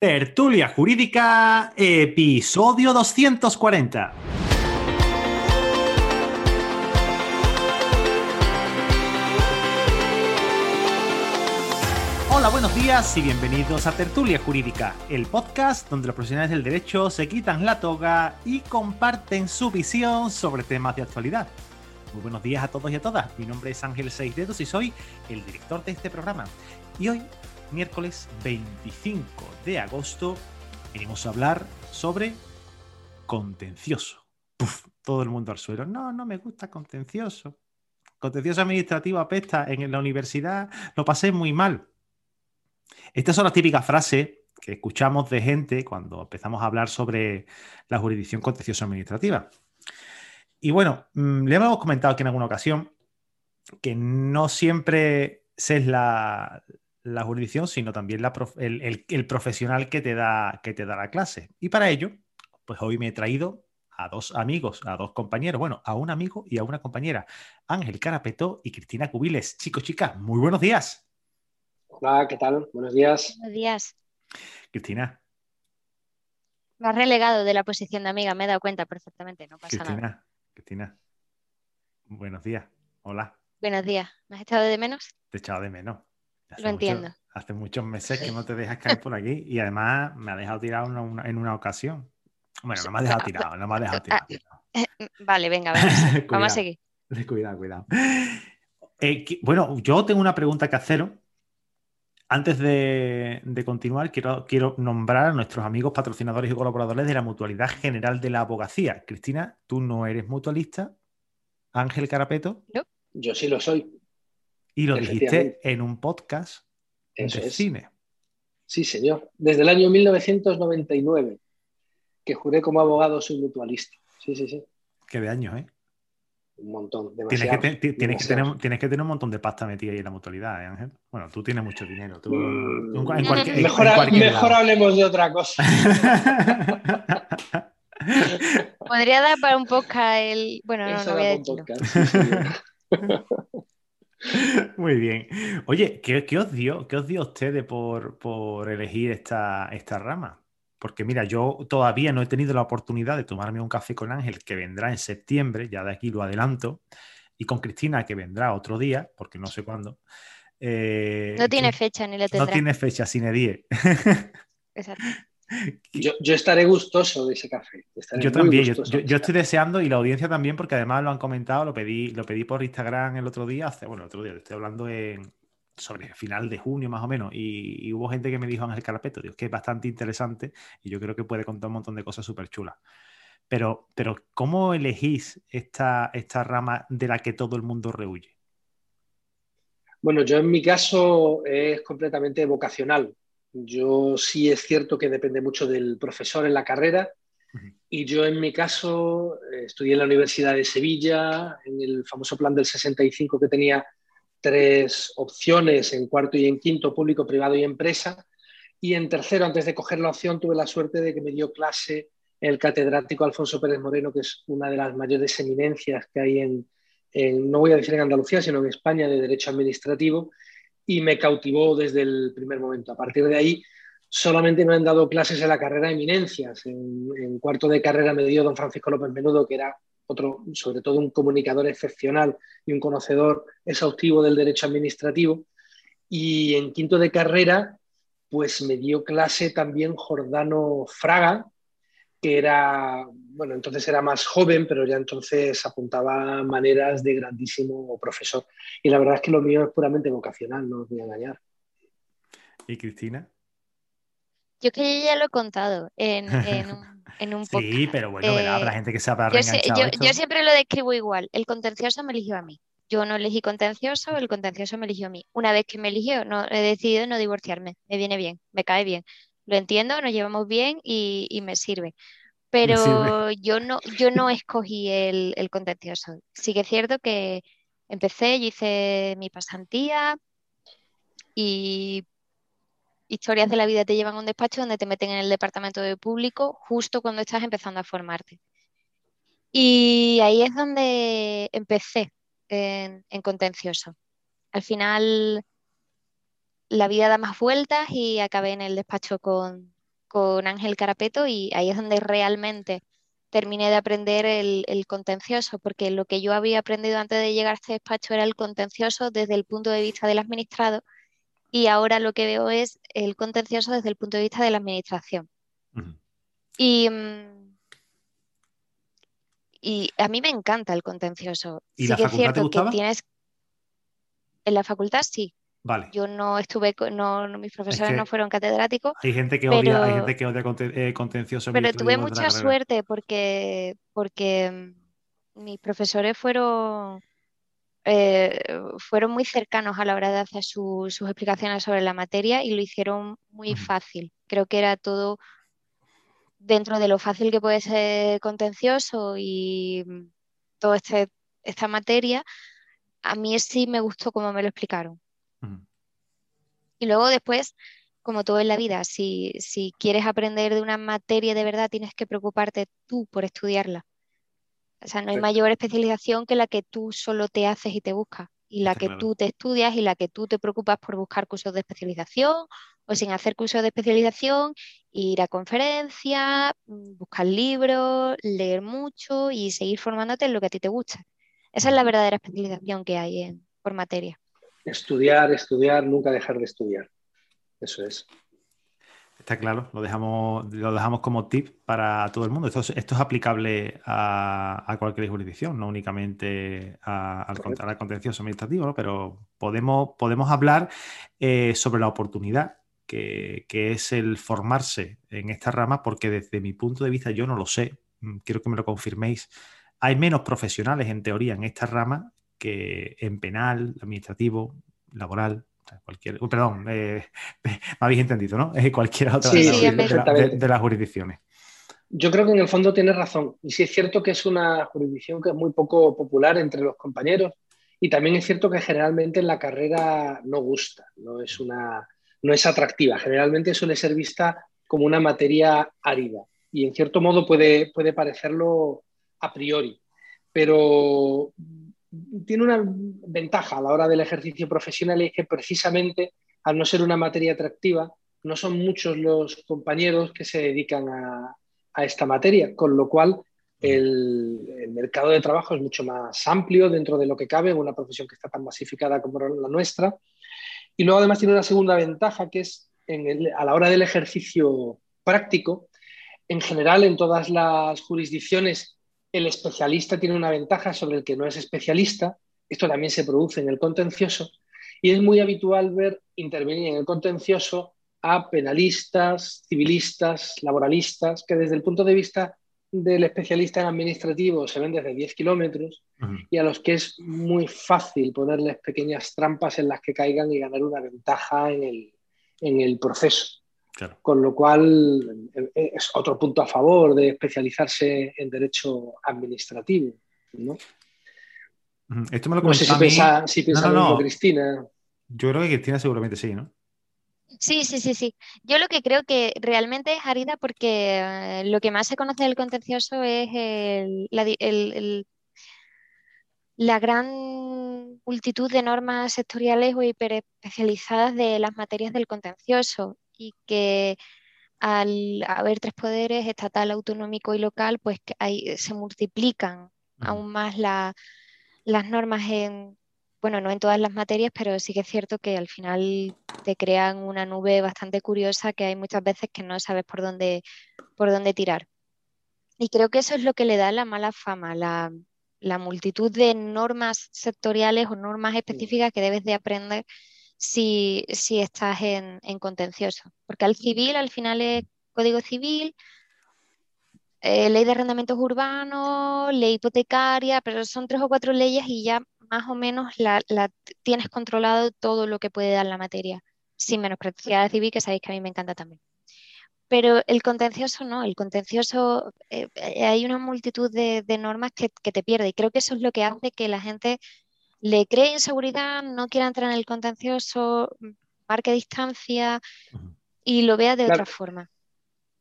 Tertulia Jurídica, episodio 240. Hola, buenos días y bienvenidos a Tertulia Jurídica, el podcast donde los profesionales del derecho se quitan la toga y comparten su visión sobre temas de actualidad. Muy buenos días a todos y a todas. Mi nombre es Ángel Seis Dedos y soy el director de este programa. Y hoy miércoles 25 de agosto, venimos a hablar sobre contencioso. todo el mundo al suelo. No, no me gusta contencioso. Contencioso administrativo apesta. En la universidad lo pasé muy mal. Estas son las típicas frases que escuchamos de gente cuando empezamos a hablar sobre la jurisdicción contencioso administrativa. Y bueno, mm, le hemos comentado aquí en alguna ocasión que no siempre es la, la jurisdicción, sino también el, profesional que te, da, que te da la clase. Y para ello, pues hoy me he traído a dos amigos, a dos compañeros, bueno, a un amigo y a una compañera, Ángel Carapeto y Cristina Cubiles. Chicos, chicas, muy buenos días. Hola, ¿qué tal? Buenos días. Buenos días. Cristina. Me has relegado de la posición de amiga, me he dado cuenta perfectamente, no pasa nada. Cristina, buenos días. Hola. Buenos días. ¿Me has echado de menos? Te he echado de menos. Lo entiendo. hace muchos meses que no te dejas caer por aquí y además me ha dejado tirado en una ocasión. Bueno, no me ha dejado tirado, no me ha dejado tirado. Vale, venga, vamos, a seguir. Cuidado, cuidado. Eh, bueno, yo tengo una pregunta que haceros. Antes de, continuar, quiero, quiero, nombrar a nuestros amigos patrocinadores y colaboradores de la Mutualidad General de la Abogacía. Cristina, tú no eres mutualista. Ángel Carapeto. Yo sí lo soy. Y lo dijiste en un podcast de cine. Sí, señor. Desde el año 1999, que juré como abogado soy mutualista. Sí, sí, sí. Qué de años, ¿eh? Un montón. Tienes que, tienes, que tener, tienes que, tener, un montón de pasta metida ahí en la mutualidad, ¿eh, Ángel? Bueno, tú tienes mucho dinero. Mm. mejor, hablemos de otra cosa. Podría dar para un podcast el. Bueno, no, no voy a decirlo. Muy bien. Oye, ¿qué, os dio? ¿Qué os dio a ustedes por, elegir esta, esta rama? Porque mira, yo todavía no he tenido la oportunidad de tomarme un café con Ángel, que vendrá en septiembre, ya de aquí lo adelanto, y con Cristina, que vendrá otro día, porque no sé cuándo. Eh, no tiene fecha ni le tendrá. No tiene fecha, sin 10. Exacto. Yo, estaré gustoso de ese café. yo también, yo, estoy deseando y la audiencia también, porque además lo han comentado, lo pedí, lo pedí por Instagram el otro día, hace, bueno, el otro día, estoy hablando en, sobre final de junio más o menos, y, hubo gente que me dijo Ángel Carapeto, Dios, que es bastante interesante y yo creo que puede contar un montón de cosas súper chulas. Pero, pero, ¿cómo elegís esta, esta rama de la que todo el mundo rehuye? Bueno, yo en mi caso es completamente vocacional. Yo sí es cierto que depende mucho del profesor en la carrera. Y yo en mi caso eh, estudié en la Universidad de Sevilla, en el famoso plan del 65 que tenía tres opciones en cuarto y en quinto, público, privado y empresa. Y en tercero, antes de coger la opción, tuve la suerte de que me dio clase el catedrático Alfonso Pérez Moreno, que es una de las mayores eminencias que hay en, en no voy a decir en Andalucía, sino en España de Derecho Administrativo y me cautivó desde el primer momento. A partir de ahí, solamente me han dado clases en la carrera de eminencias. En, cuarto de carrera me dio don Francisco López Menudo, que era otro, sobre todo un comunicador excepcional y un conocedor exhaustivo del derecho administrativo. Y en quinto de carrera, pues me dio clase también Jordano Fraga, que era, bueno, entonces era más joven, pero ya entonces apuntaba maneras de grandísimo profesor. Y la verdad es que lo mío es puramente vocacional, no os voy a engañar. ¿Y Cristina? Yo que ya lo he contado en, en, un, Sí, pero bueno, habrá eh, gente que se habrá yo, yo, yo, siempre lo describo igual. El contencioso me eligió a mí. Yo no elegí contencioso, el contencioso me eligió a mí. Una vez que me eligió, no, he decidido no divorciarme. Me viene bien, me cae bien lo entiendo, nos llevamos bien y, me sirve. Pero yo no, yo no escogí el, el contencioso. Sí que es cierto que empecé, yo hice mi pasantía y historias de la vida te llevan a un despacho donde te meten en el departamento de público justo cuando estás empezando a formarte. Y ahí es donde empecé en, en contencioso. Al final la vida da más vueltas y acabé en el despacho con, con Ángel Carapeto y ahí es donde realmente terminé de aprender el, contencioso, porque lo que yo había aprendido antes de llegar a este despacho era el contencioso desde el punto de vista del administrado y ahora lo que veo es el contencioso desde el punto de vista de la administración. Y, mm, y a mí me encanta el contencioso. ¿Y sí la que es cierto que tienes en la facultad sí. Vale. Yo no estuve, no, mis profesores no fueron catedráticos. Hay gente que odia, hay gente que odia eh, contencioso. Pero tuve mucha suerte porque, porque mm, mis profesores fueron, eh, fueron muy cercanos a la hora de hacer sus explicaciones sobre la materia y lo hicieron muy fácil. Creo que era todo dentro de lo fácil que puede ser contencioso y mm, toda este, esta materia, a mí sí me gustó como me lo explicaron. Y luego después, como todo en la vida, si, si quieres aprender de una materia de verdad, tienes que preocuparte tú por estudiarla. O sea, no hay mayor especialización que la que tú solo te haces y te buscas, y la que tú te estudias y la que tú te preocupas por buscar cursos de especialización o sin hacer cursos de especialización, ir a conferencias, mm, buscar libros, leer mucho y seguir formándote en lo que a ti te gusta. Esa es la verdadera especialización que hay en, por materia. Estudiar, estudiar, nunca dejar de estudiar. Eso es. Está claro, lo dejamos, lo dejamos como tip para todo el mundo. Esto, es, aplicable a, cualquier jurisdicción, no únicamente al, contencioso administrativo, pero podemos, podemos hablar eh, sobre la oportunidad que, es el formarse en esta rama, porque desde mi punto de vista yo no lo sé, mm, quiero que me lo confirméis. Hay menos profesionales en teoría en esta rama que en penal, administrativo, laboral, cualquier, perdón, eh, me habéis entendido, ¿no? Es cualquier otra de, las jurisdicciones. Yo creo que en el fondo tienes razón. Y sí es cierto que es una jurisdicción que es muy poco popular entre los compañeros. Y también es cierto que generalmente en la carrera no gusta, no es, una, no es atractiva. Generalmente suele ser vista como una materia árida. Y en cierto modo puede, puede parecerlo a priori. Pero tiene una ventaja a la hora del ejercicio profesional y es que precisamente al no ser una materia atractiva, no son muchos los compañeros que se dedican a, esta materia, con lo cual el, mercado de trabajo es mucho más amplio dentro de lo que cabe en una profesión que está tan masificada como la nuestra. Y luego además tiene una segunda ventaja que es a la hora del ejercicio práctico, en general en todas las jurisdicciones el especialista tiene una ventaja sobre el que no es especialista. Esto también se produce en el contencioso. Y es muy habitual ver intervenir en el contencioso a penalistas, civilistas, laboralistas, que desde el punto de vista del especialista en administrativo se ven desde 10 kilómetros y a los que es muy fácil ponerles pequeñas trampas en las que caigan y ganar una ventaja en el, en el proceso. Con lo cual eh, es otro punto a favor de especializarse en derecho administrativo. ¿no? Esto me lo no sé si piensa, si piensa Cristina. Yo creo que Cristina seguramente sí, ¿no? Sí, sí, sí, sí. Yo lo que creo que realmente es arida porque eh, lo que más se conoce del contencioso es la, gran multitud de normas sectoriales o hiperespecializadas de las materias del contencioso y que al haber tres poderes, estatal, autonómico y local, pues ahí se multiplican aún más las normas en, bueno, no en todas las materias, pero sí que es cierto que al final te crean una nube bastante curiosa que hay muchas veces que no sabes por dónde, por dónde tirar. Y creo que eso es lo que le da la mala fama, la, la multitud de normas sectoriales o normas específicas que debes de aprender si, estás en, contencioso. Porque al civil al final es código civil, eh, ley de arrendamientos urbanos, ley hipotecaria, pero son tres o cuatro leyes y ya más o menos la, tienes controlado todo lo que puede dar la materia, sin menospreciar al civil, que sabéis que a mí me encanta también. Pero el contencioso no, el contencioso, eh, eh, hay una multitud de, normas que, que, te pierde y creo que eso es lo que hace que la gente le cree inseguridad, no quiera entrar en el contencioso, marque distancia y lo vea de otra forma.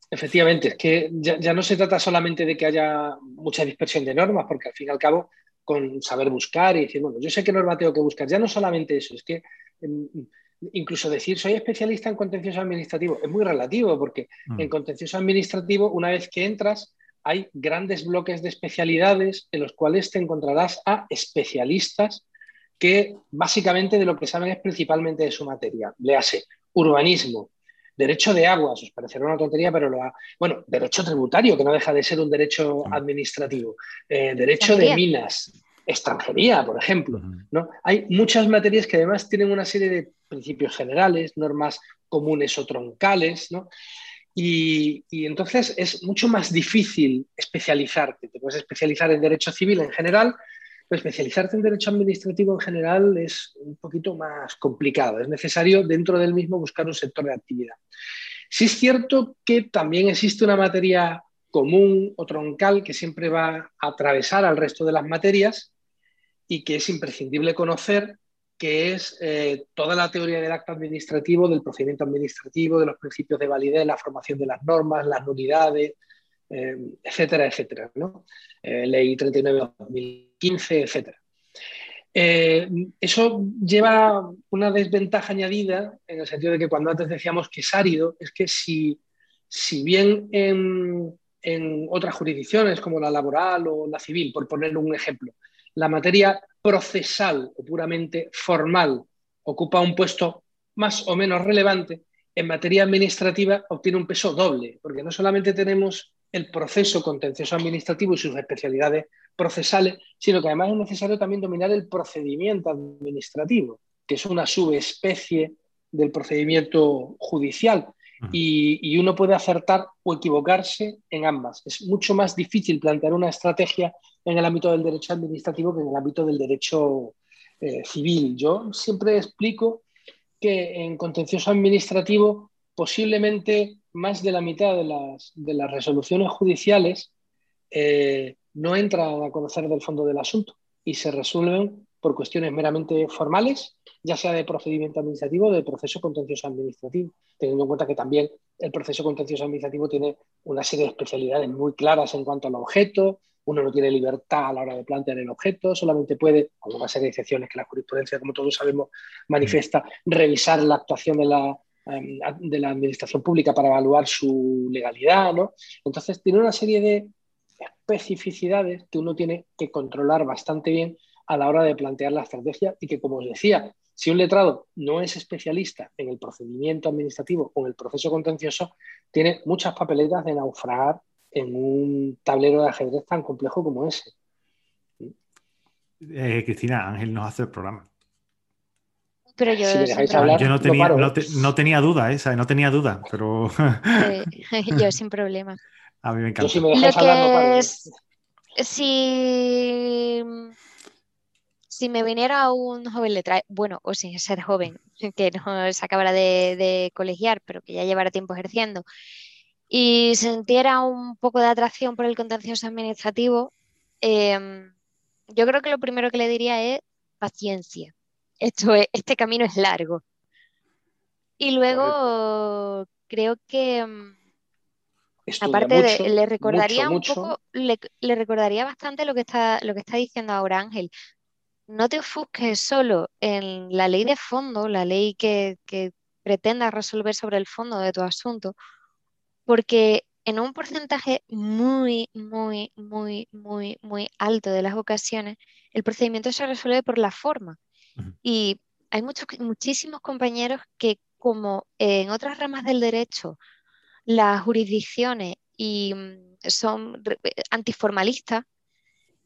Efectivamente, es que ya, no se trata solamente de que haya mucha dispersión de normas, porque al fin y al cabo, con saber buscar y decir, bueno, yo sé qué norma tengo que buscar, ya no solamente eso, es que em, incluso decir soy especialista en contencioso administrativo es muy relativo porque mm. en contencioso administrativo una vez que entras hay grandes bloques de especialidades en los cuales te encontrarás a especialistas que básicamente de lo que saben es principalmente de su materia. Léase urbanismo, derecho de aguas, os parecerá una tontería, pero lo ha... Bueno, derecho tributario, que no deja de ser un derecho administrativo, eh, derecho de minas, extranjería, por ejemplo. ¿no? Hay muchas materias que además tienen una serie de principios generales, normas comunes o troncales, ¿no? Y, entonces es mucho más difícil especializarte. Te puedes especializar en derecho civil en general, pero especializarte en derecho administrativo en general es un poquito más complicado. Es necesario dentro del mismo buscar un sector de actividad. Sí es cierto que también existe una materia común o troncal que siempre va a atravesar al resto de las materias y que es imprescindible conocer, que es eh, toda la teoría del acto administrativo, del procedimiento administrativo, de los principios de validez, la formación de las normas, las nulidades, eh, etcétera, etcétera. Eh, ley 39-2015, etcétera. eso lleva una desventaja añadida en el sentido de que cuando antes decíamos que es árido, es que si, si bien en, en otras jurisdicciones como la laboral o la civil, por poner un ejemplo, la materia procesal o puramente formal ocupa un puesto más o menos relevante, en materia administrativa obtiene un peso doble, porque no solamente tenemos el proceso contencioso administrativo y sus especialidades procesales, sino que además es necesario también dominar el procedimiento administrativo, que es una subespecie del procedimiento judicial. Y, y, uno puede acertar o equivocarse en ambas. Es mucho más difícil plantear una estrategia en el ámbito del derecho administrativo que en el ámbito del derecho eh, civil. Yo siempre explico que en contencioso administrativo posiblemente más de la mitad de las, de las resoluciones judiciales eh, no entran a conocer del fondo del asunto y se resuelven por cuestiones meramente formales, ya sea de procedimiento administrativo o de proceso contencioso administrativo, teniendo en cuenta que también el proceso contencioso administrativo tiene una serie de especialidades muy claras en cuanto al objeto, uno no tiene libertad a la hora de plantear el objeto, solamente puede, con una serie de excepciones que la jurisprudencia, como todos sabemos, manifiesta, revisar la actuación de la, em, de la administración pública para evaluar su legalidad. ¿no? Entonces, tiene una serie de especificidades que uno tiene que controlar bastante bien a la hora de plantear la estrategia y que, como os decía, si un letrado no es especialista en el procedimiento administrativo o en el proceso contencioso, tiene muchas papeletas de naufragar en un tablero de ajedrez tan complejo como ese. Eh, Cristina, Ángel nos hace el programa. Pero yo, no, tenía, no, tenía, duda, esa, no tenía duda, pero. yo sin problema. A mí me encanta. si me hablar, si, si me viniera un joven letra, bueno, o sin ser joven, que no se acabara de, de colegiar, pero que ya llevara tiempo ejerciendo, y sintiera un poco de atracción por el contencioso administrativo, em, yo creo que lo primero que le diría es paciencia. Esto este camino es largo. Y luego creo que aparte de, le recordaría un poco, le, recordaría bastante lo que está, lo que está diciendo ahora Ángel. No te ofusques solo en la ley de fondo, la ley que, que pretenda resolver sobre el fondo de tu asunto, porque en un porcentaje muy, muy, muy, muy, muy alto de las ocasiones, el procedimiento se resuelve por la forma. Y hay muchos, muchísimos compañeros que, como en otras ramas del derecho, las jurisdicciones y mm, son antiformalistas,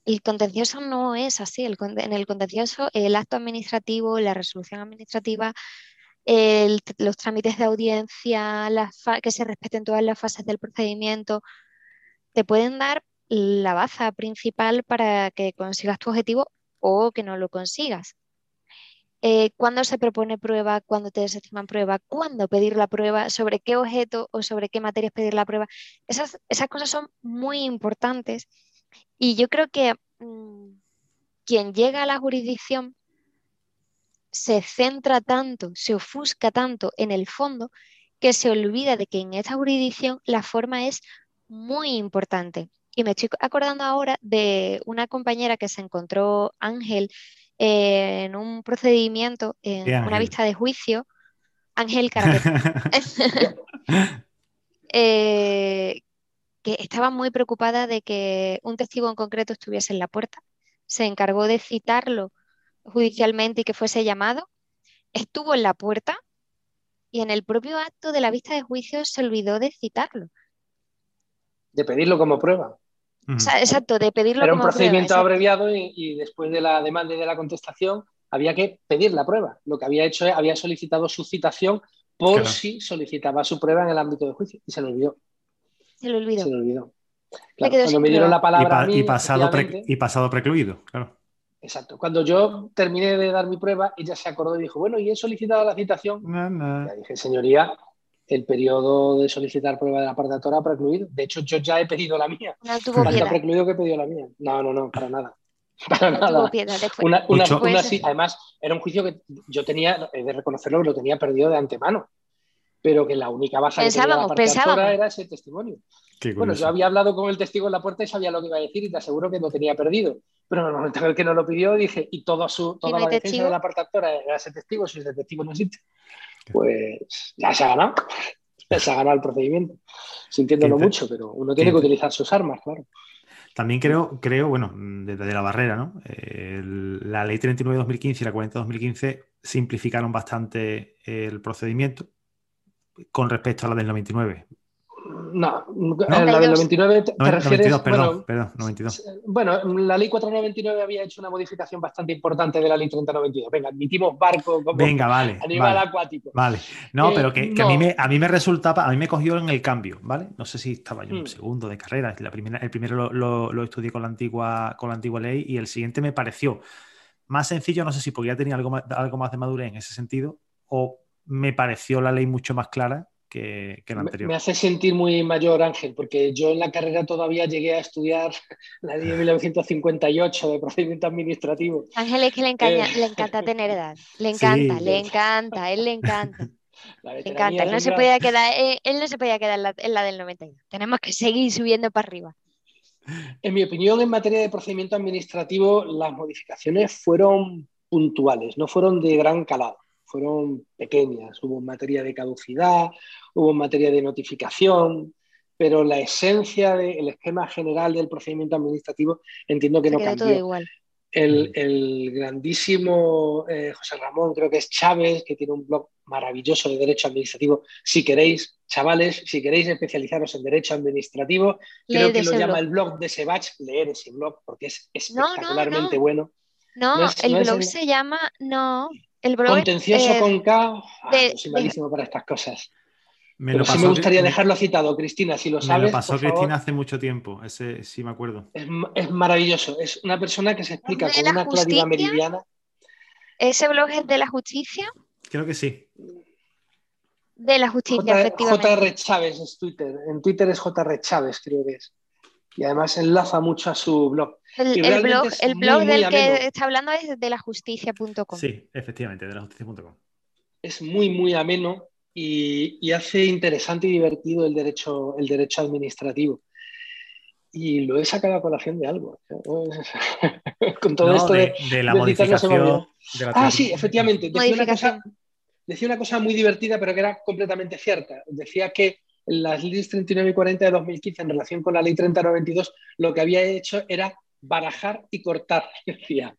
el contencioso no es así. en el contencioso, el acto administrativo, la resolución administrativa los trámites de audiencia, que se respeten todas las fases del procedimiento, te pueden dar la baza principal para que consigas tu objetivo o que no lo consigas. Eh, cuándo se propone prueba, cuándo te desestiman prueba, cuándo pedir la prueba, sobre qué objeto o sobre qué materias pedir la prueba. Esas, esas cosas son muy importantes y yo creo que mm, quien llega a la jurisdicción se centra tanto, se ofusca tanto en el fondo, que se olvida de que en esta jurisdicción la forma es muy importante. Y me estoy acordando ahora de una compañera que se encontró Ángel en un procedimiento, en una vista de juicio, Ángel Caraqueta. Eh, que estaba muy preocupada de que un testigo en concreto estuviese en la puerta. Se encargó de citarlo judicialmente y que fuese llamado. Estuvo en la puerta y en el propio acto de la vista de juicio se olvidó de citarlo. De pedirlo como prueba. Exacto, de pedirlo Era un procedimiento abreviado y, y, después de la demanda y de la contestación había que pedir la prueba. Lo que había hecho es, había solicitado su citación por si solicitaba su prueba en el ámbito de juicio y se lo olvidó. Se lo olvidó. Se lo olvidó. cuando me dieron la palabra. Y, pasado, y pasado precluido, claro. Exacto. Cuando yo terminé de dar mi prueba, ella se acordó y dijo, bueno, ¿y he solicitado la citación? Ya dije, señoría, el periodo de solicitar prueba de la parte actora ha precluido. De hecho, yo ya he pedido la mía. No tuvo piedad. precluido que he pedido la mía. No, no, no, para nada. Para nada. Una, una, además, era un juicio que yo tenía, he de reconocerlo, que lo tenía perdido de antemano pero que la única baja que tenía la parte era ese testimonio. bueno, yo había hablado con el testigo en la puerta y sabía lo que iba a decir y te aseguro que lo tenía perdido. Pero en el momento en el que no lo pidió, dije, y toda, su, toda la defensa de la parte actora era ese testigo, si ese testigo no existe, pues ya se ha ganado. Ya se ha ganado el procedimiento, sintiéndolo mucho, pero uno tiene que utilizar sus armas, claro. También creo, creo bueno, desde la barrera, ¿no? la ley 39-2015 y la 40-2015 simplificaron bastante el procedimiento con respecto a la del 99. No, la del 99 te, refieres. 92, perdón, bueno, perdón, 92. Bueno, la ley 499 había hecho una modificación bastante importante de la ley 3092. Venga, admitimos barco como Venga, vale, animal acuático. Vale, no, pero que, A, mí me, a mí me resultaba, a mí me cogió en el cambio, ¿vale? No sé si estaba yo en un mm. segundo de carrera. La primera, el primero lo, lo, estudié con la, antigua, con la antigua ley y el siguiente me pareció más sencillo, no sé si porque ya tenía algo más, algo más de madurez en ese sentido o me pareció la ley mucho más clara que, que, la anterior. Me hace sentir muy mayor, Ángel, porque yo en la carrera todavía llegué a estudiar la ley de 1958 de procedimiento administrativo. Ángel es que le encanta, eh, le encanta tener edad, le encanta, le encanta, él le encanta. Le encanta, él no, se podía quedar, eh, él no se podía quedar en la, en la del 92. Tenemos que seguir subiendo para arriba. En mi opinión, en materia de procedimiento administrativo, las modificaciones fueron puntuales, no fueron de gran calado fueron pequeñas. Hubo materia de caducidad, hubo materia de notificación, pero la esencia del esquema general del procedimiento administrativo entiendo que no cambió. El, grandísimo eh, José Ramón, creo que es Chávez, que tiene un blog maravilloso de derecho administrativo. Si queréis, chavales, si queréis especializaros en derecho administrativo, creo que lo llama el blog de Sebach, leer ese blog porque es espectacularmente bueno. No, el blog se llama, no, el Contencioso con K. Ah, soy malísimo para estas cosas. Me Pero sí me gustaría dejarlo citado, Cristina, si lo sabes. Me lo pasó Cristina hace mucho tiempo, ese sí me acuerdo. Es, maravilloso, es una persona que se explica con una claridad meridiana. ¿Ese blog es de la justicia? Creo que sí. De la justicia, efectivamente. JR Chávez es Twitter, en Twitter es JR Chávez, creo que es y además enlaza mucho a su blog. El, blog, el blog del que está hablando es de lajusticia.com. Sí, efectivamente, de lajusticia.com. Es muy, muy ameno y, hace interesante y divertido el derecho, el derecho administrativo. Y lo he sacado a colación de algo. Con todo esto de, la modificación. ah, sí, efectivamente. Decía una, cosa, decía una cosa muy divertida, pero que era completamente cierta. Decía que las leyes 39 y 40 de 2015 en relación con la ley 3092, lo que había hecho era barajar y cortar, decía.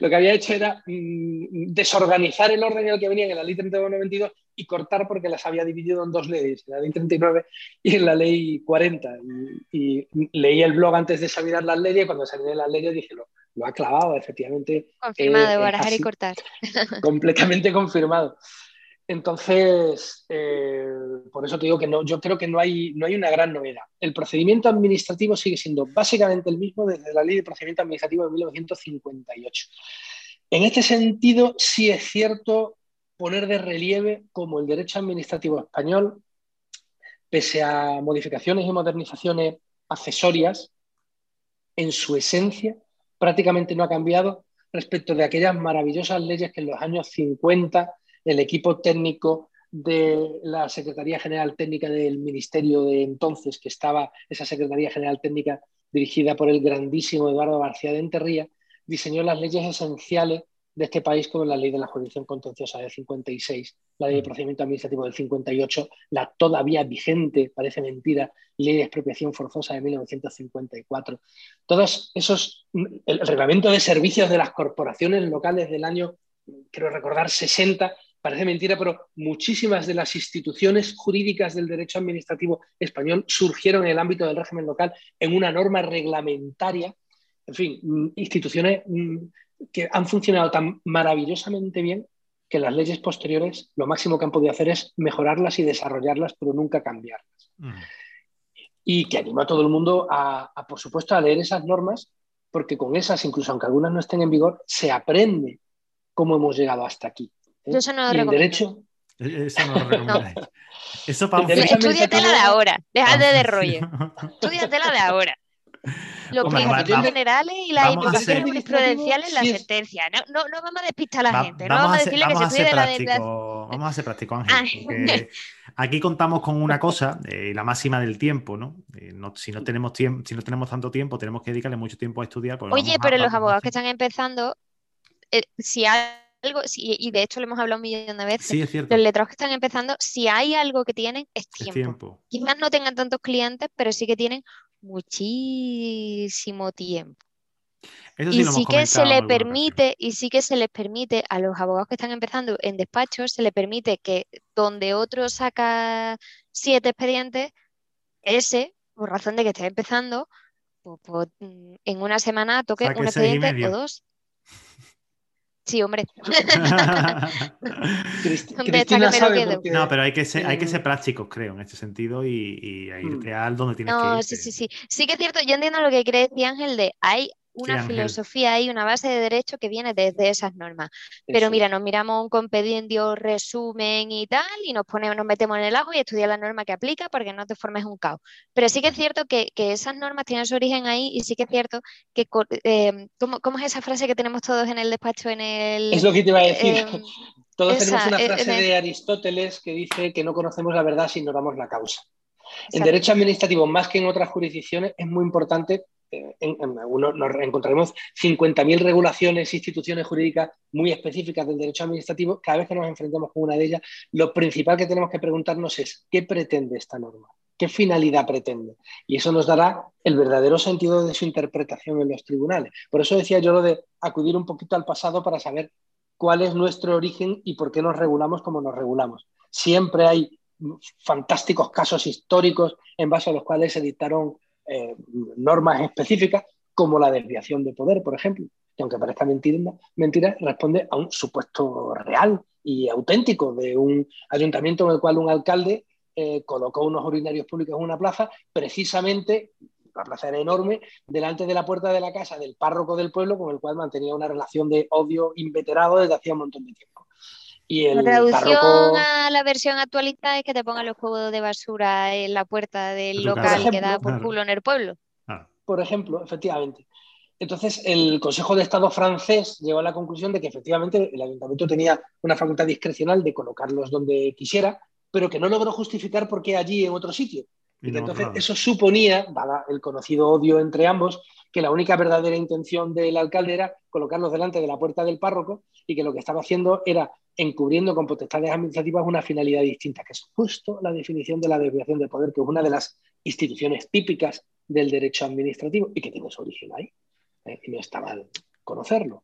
Lo que había hecho era mm, desorganizar el orden en el que venían en la ley 3992 y cortar porque las había dividido en dos leyes, en la ley 39 y en la ley 40. Y, leí el blog antes de saber las leyes y cuando salí las leyes dije, lo, lo ha clavado, efectivamente. Confirmado, barajar y cortar. Completamente confirmado. Entonces, eh, por eso te digo que no, yo creo que no hay, no hay una gran novedad. El procedimiento administrativo sigue siendo básicamente el mismo desde la Ley de Procedimiento Administrativo de 1958. En este sentido, sí es cierto poner de relieve como el derecho administrativo español, pese a modificaciones y modernizaciones accesorias, en su esencia prácticamente no ha cambiado respecto de aquellas maravillosas leyes que en los años 50 el equipo técnico de la Secretaría General Técnica del Ministerio de entonces, que estaba esa Secretaría General Técnica dirigida por el grandísimo Eduardo García de Enterría, diseñó las leyes esenciales de este país como la ley de la jurisdicción contenciosa del 56, la ley de procedimiento administrativo del 58, la todavía vigente, parece mentira, ley de expropiación forzosa de 1954. Todos esos, el reglamento de servicios de las corporaciones locales del año, quiero recordar, 60, parece mentira, pero muchísimas de las instituciones jurídicas del derecho administrativo español surgieron en el ámbito del régimen local en una norma reglamentaria. En fin, mm, instituciones mm, que han funcionado tan maravillosamente bien que las leyes posteriores lo máximo que han podido hacer es mejorarlas y desarrollarlas, pero nunca cambiarlas. Y que animo a todo el mundo a, por supuesto, a leer esas normas, porque con esas, incluso aunque algunas no estén en vigor, se aprende cómo hemos llegado hasta aquí. Yo eso no lo derecho, e-, eso no lo recomendáis. Eso para Estudiatela de ahora, déjate de rollo. Estudiatela de ahora. Los principios generales y las implicaciones jurisprudenciales en la sentencia. No, no, no, vamos a despistar a la gente. No vamos, a decirle que se cuide la de Vamos a ser prácticos, Ángel. aquí contamos con una cosa, eh, la máxima del tiempo, ¿no? Eh, ¿no? si, no tenemos tiempo, si no tenemos tanto tiempo, tenemos que dedicarle mucho tiempo a estudiar. Pues Oye, pero los abogados que están empezando, eh, si hay algo, y de hecho lo hemos hablado un millón de veces, sí, es cierto. los letrados que están empezando, si hay algo que tienen, es tiempo. Quizás no tengan tantos clientes, pero sí que tienen muchísimo tiempo. y sí que se le permite, y sí que se les permite a los abogados que están empezando en despachos, se le permite que donde otro saca siete expedientes, ese, por razón de que esté empezando, pues, pues, mm, en una semana toque un expediente o dos. Sí, hombre. No, pero hay que ser, hay que ser prácticos, creo, en este sentido y, y ir real donde tienes que ir. Sí, sí, sí. Sí que es cierto, yo entiendo lo que cree Ángel de hay una filosofía y una base de derecho que viene desde esas normas. Pero mira, nos miramos un compendio, resumen y tal, y nos ponemos, nos metemos en el ajo y estudiamos la norma que aplica porque no te formes un caos. Pero sí que es cierto que, esas normas tienen su origen ahí y sí que es cierto que, eh, ¿cómo, es esa frase que tenemos todos en el despacho en el... Es lo que te iba a decir. Em, todos tenemos una e, frase de Aristóteles que dice que no conocemos la verdad si ignoramos la causa. En derecho administrativo, más que en otras jurisdicciones, es muy importante en, nos encontraremos 50.000 regulaciones, instituciones jurídicas muy específicas del derecho administrativo. Cada vez que nos enfrentemos con una de ellas, lo principal que tenemos que preguntarnos es ¿qué pretende esta norma? ¿Qué finalidad pretende? Y eso nos dará el verdadero sentido de su interpretación en los tribunales. Por eso decía yo lo de acudir un poquito al pasado para saber cuál es nuestro origen y por qué nos regulamos como nos regulamos. Siempre hay fantásticos casos históricos en base a los cuales se dictaron eh, normas específicas, como la desviación de poder, por ejemplo, que aunque parezca mentira, mentira, responde a un supuesto real y auténtico de un ayuntamiento en el cual un alcalde eh, colocó unos urinarios públicos en una plaza, precisamente, la plaza era enorme, delante de la puerta de la casa del párroco del pueblo, con el cual mantenía una relación de odio inveterado desde hacía un montón de tiempo. Y el la traducción a la versión actualizada es que te pongan los juegos de basura en la puerta del local que da por culo en el pueblo. Ah. Por ejemplo, efectivamente. Entonces, el Consejo de Estado francés llegó a la conclusión de que efectivamente el ayuntamiento tenía una facultad discrecional de colocarlos donde quisiera, pero que no logró justificar por qué allí en otro sitio. Y, entonces eso suponía, dada el conocido odio entre ambos, que la única verdadera intención del alcalde era colocarlos delante de la puerta del párroco y que lo que estaba haciendo era encubriendo con potestades administrativas una finalidad distinta, que es justo la definición de la desviación de poder, que es una de las instituciones típicas del derecho administrativo y que tiene su origen ahí. ¿eh? Y no está mal conocerlo.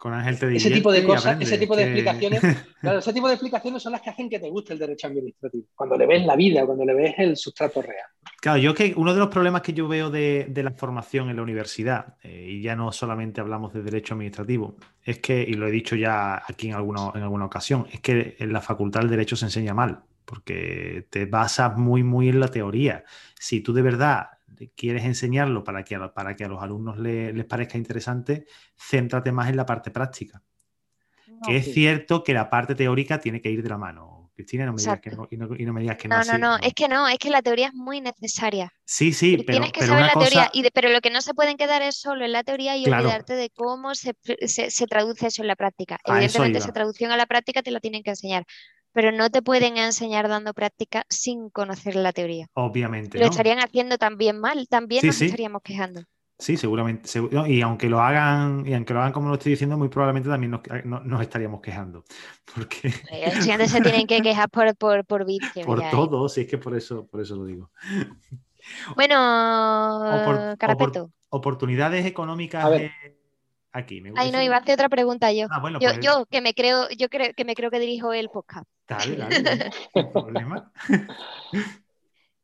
Con Ángel te Ese tipo de cosas, ese tipo de explicaciones, claro, ese tipo de explicaciones son las que hacen que te guste el derecho administrativo, cuando le ves la vida, cuando le ves el sustrato real. Claro, yo que uno de los problemas que yo veo de, la formación en la universidad, eh, y ya no solamente hablamos de derecho administrativo, es que, y lo he dicho ya aquí en alguna, en alguna ocasión, es que en la facultad del derecho se enseña mal, porque te basas muy, muy en la teoría. Si tú de verdad quieres enseñarlo para que a, para que a los alumnos les parezca interesante, céntrate más en la parte práctica. que es cierto que la parte teórica tiene que ir de la mano. Cristina, no me digas que no, y, no, me digas que no. No, no, no, es que no, es que la teoría es muy necesaria. Sí, sí, pero. Tienes que saber la teoría, y pero lo que no se pueden quedar es solo en la teoría y olvidarte de cómo se, traduce eso en la práctica. Evidentemente, esa traducción a la práctica te lo tienen que enseñar pero no te pueden enseñar dando práctica sin conocer la teoría. Obviamente. Lo estarían haciendo también mal, también nos estaríamos quejando. Sí, seguramente. y aunque lo hagan, y aunque lo hagan como lo estoy diciendo, muy probablemente también nos, estaríamos quejando. Porque. Los se tienen que quejar por, por, por Por todo, sí, es que por eso, por eso lo digo. Bueno, Carapeto. oportunidades económicas aquí. Me Ay, no, iba a hacer otra pregunta yo. Ah, yo, pues yo, que me creo, yo creo que me creo que dirijo el podcast. Dale, dale, no problema.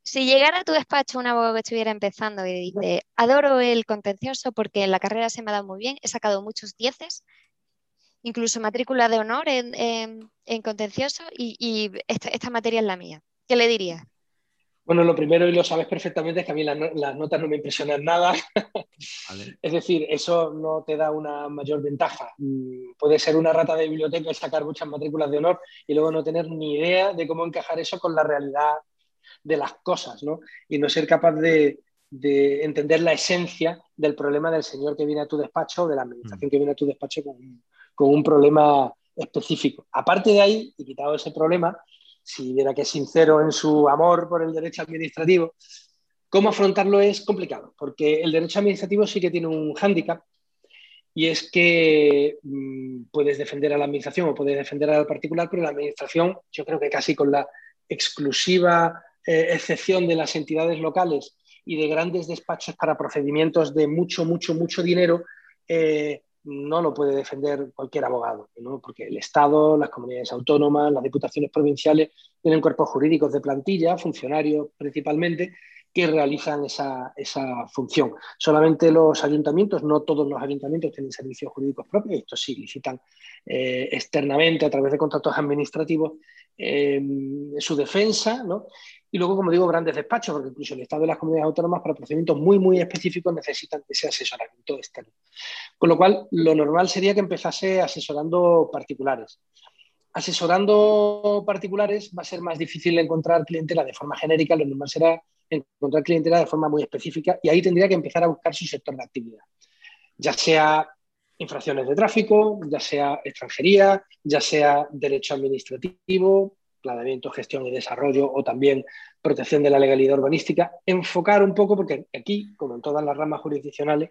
Si llegara a tu despacho un abogado que estuviera empezando y dice, adoro el contencioso porque en la carrera se me ha dado muy bien, he sacado muchos dieces, incluso matrícula de honor en, contencioso y, esta, materia es la mía, ¿qué le dirías? Bueno, lo primero, y lo sabes perfectamente, es que a mí las, notas no me impresionan nada. es decir, eso no te da una mayor ventaja. Mm, puede ser una rata de biblioteca y sacar muchas matrículas de honor y luego no tener ni idea de cómo encajar eso con la realidad de las cosas, ¿no? Y no ser capaz de, entender la esencia del problema del señor que viene a tu despacho o de la administración mm. que viene a tu despacho con, un problema específico. Aparte de ahí, y quitado ese problema, si viera que es sincero en su amor por el derecho administrativo, cómo afrontarlo es complicado, porque el derecho administrativo sí que tiene un hándicap y es que mm, puedes defender a la administración o puedes defender al particular, pero la administración, yo creo que casi con la exclusiva eh, excepción de las entidades locales y de grandes despachos para procedimientos de mucho, mucho, mucho dinero, eh, no lo puede defender cualquier abogado, porque el Estado, las comunidades autónomas, las diputaciones provinciales tienen cuerpos jurídicos de plantilla, funcionarios principalmente, que realizan esa, función. Solamente los ayuntamientos, no todos los ayuntamientos tienen servicios jurídicos propios, estos sí licitan eh, externamente a través de contratos administrativos su defensa, ¿no? Y luego, como digo, grandes despachos, porque incluso el Estado y las comunidades autónomas para procedimientos muy, muy específicos necesitan ese asesoramiento externo. Con lo cual, lo normal sería que empezase asesorando particulares. Asesorando particulares va a ser más difícil encontrar clientela de forma genérica, lo normal será encontrar clientela de forma muy específica y ahí tendría que empezar a buscar su sector de actividad, ya sea infracciones de tráfico, ya sea extranjería, ya sea derecho administrativo, planeamiento, gestión y desarrollo o también protección de la legalidad urbanística, enfocar un poco, porque aquí, como en todas las ramas jurisdiccionales,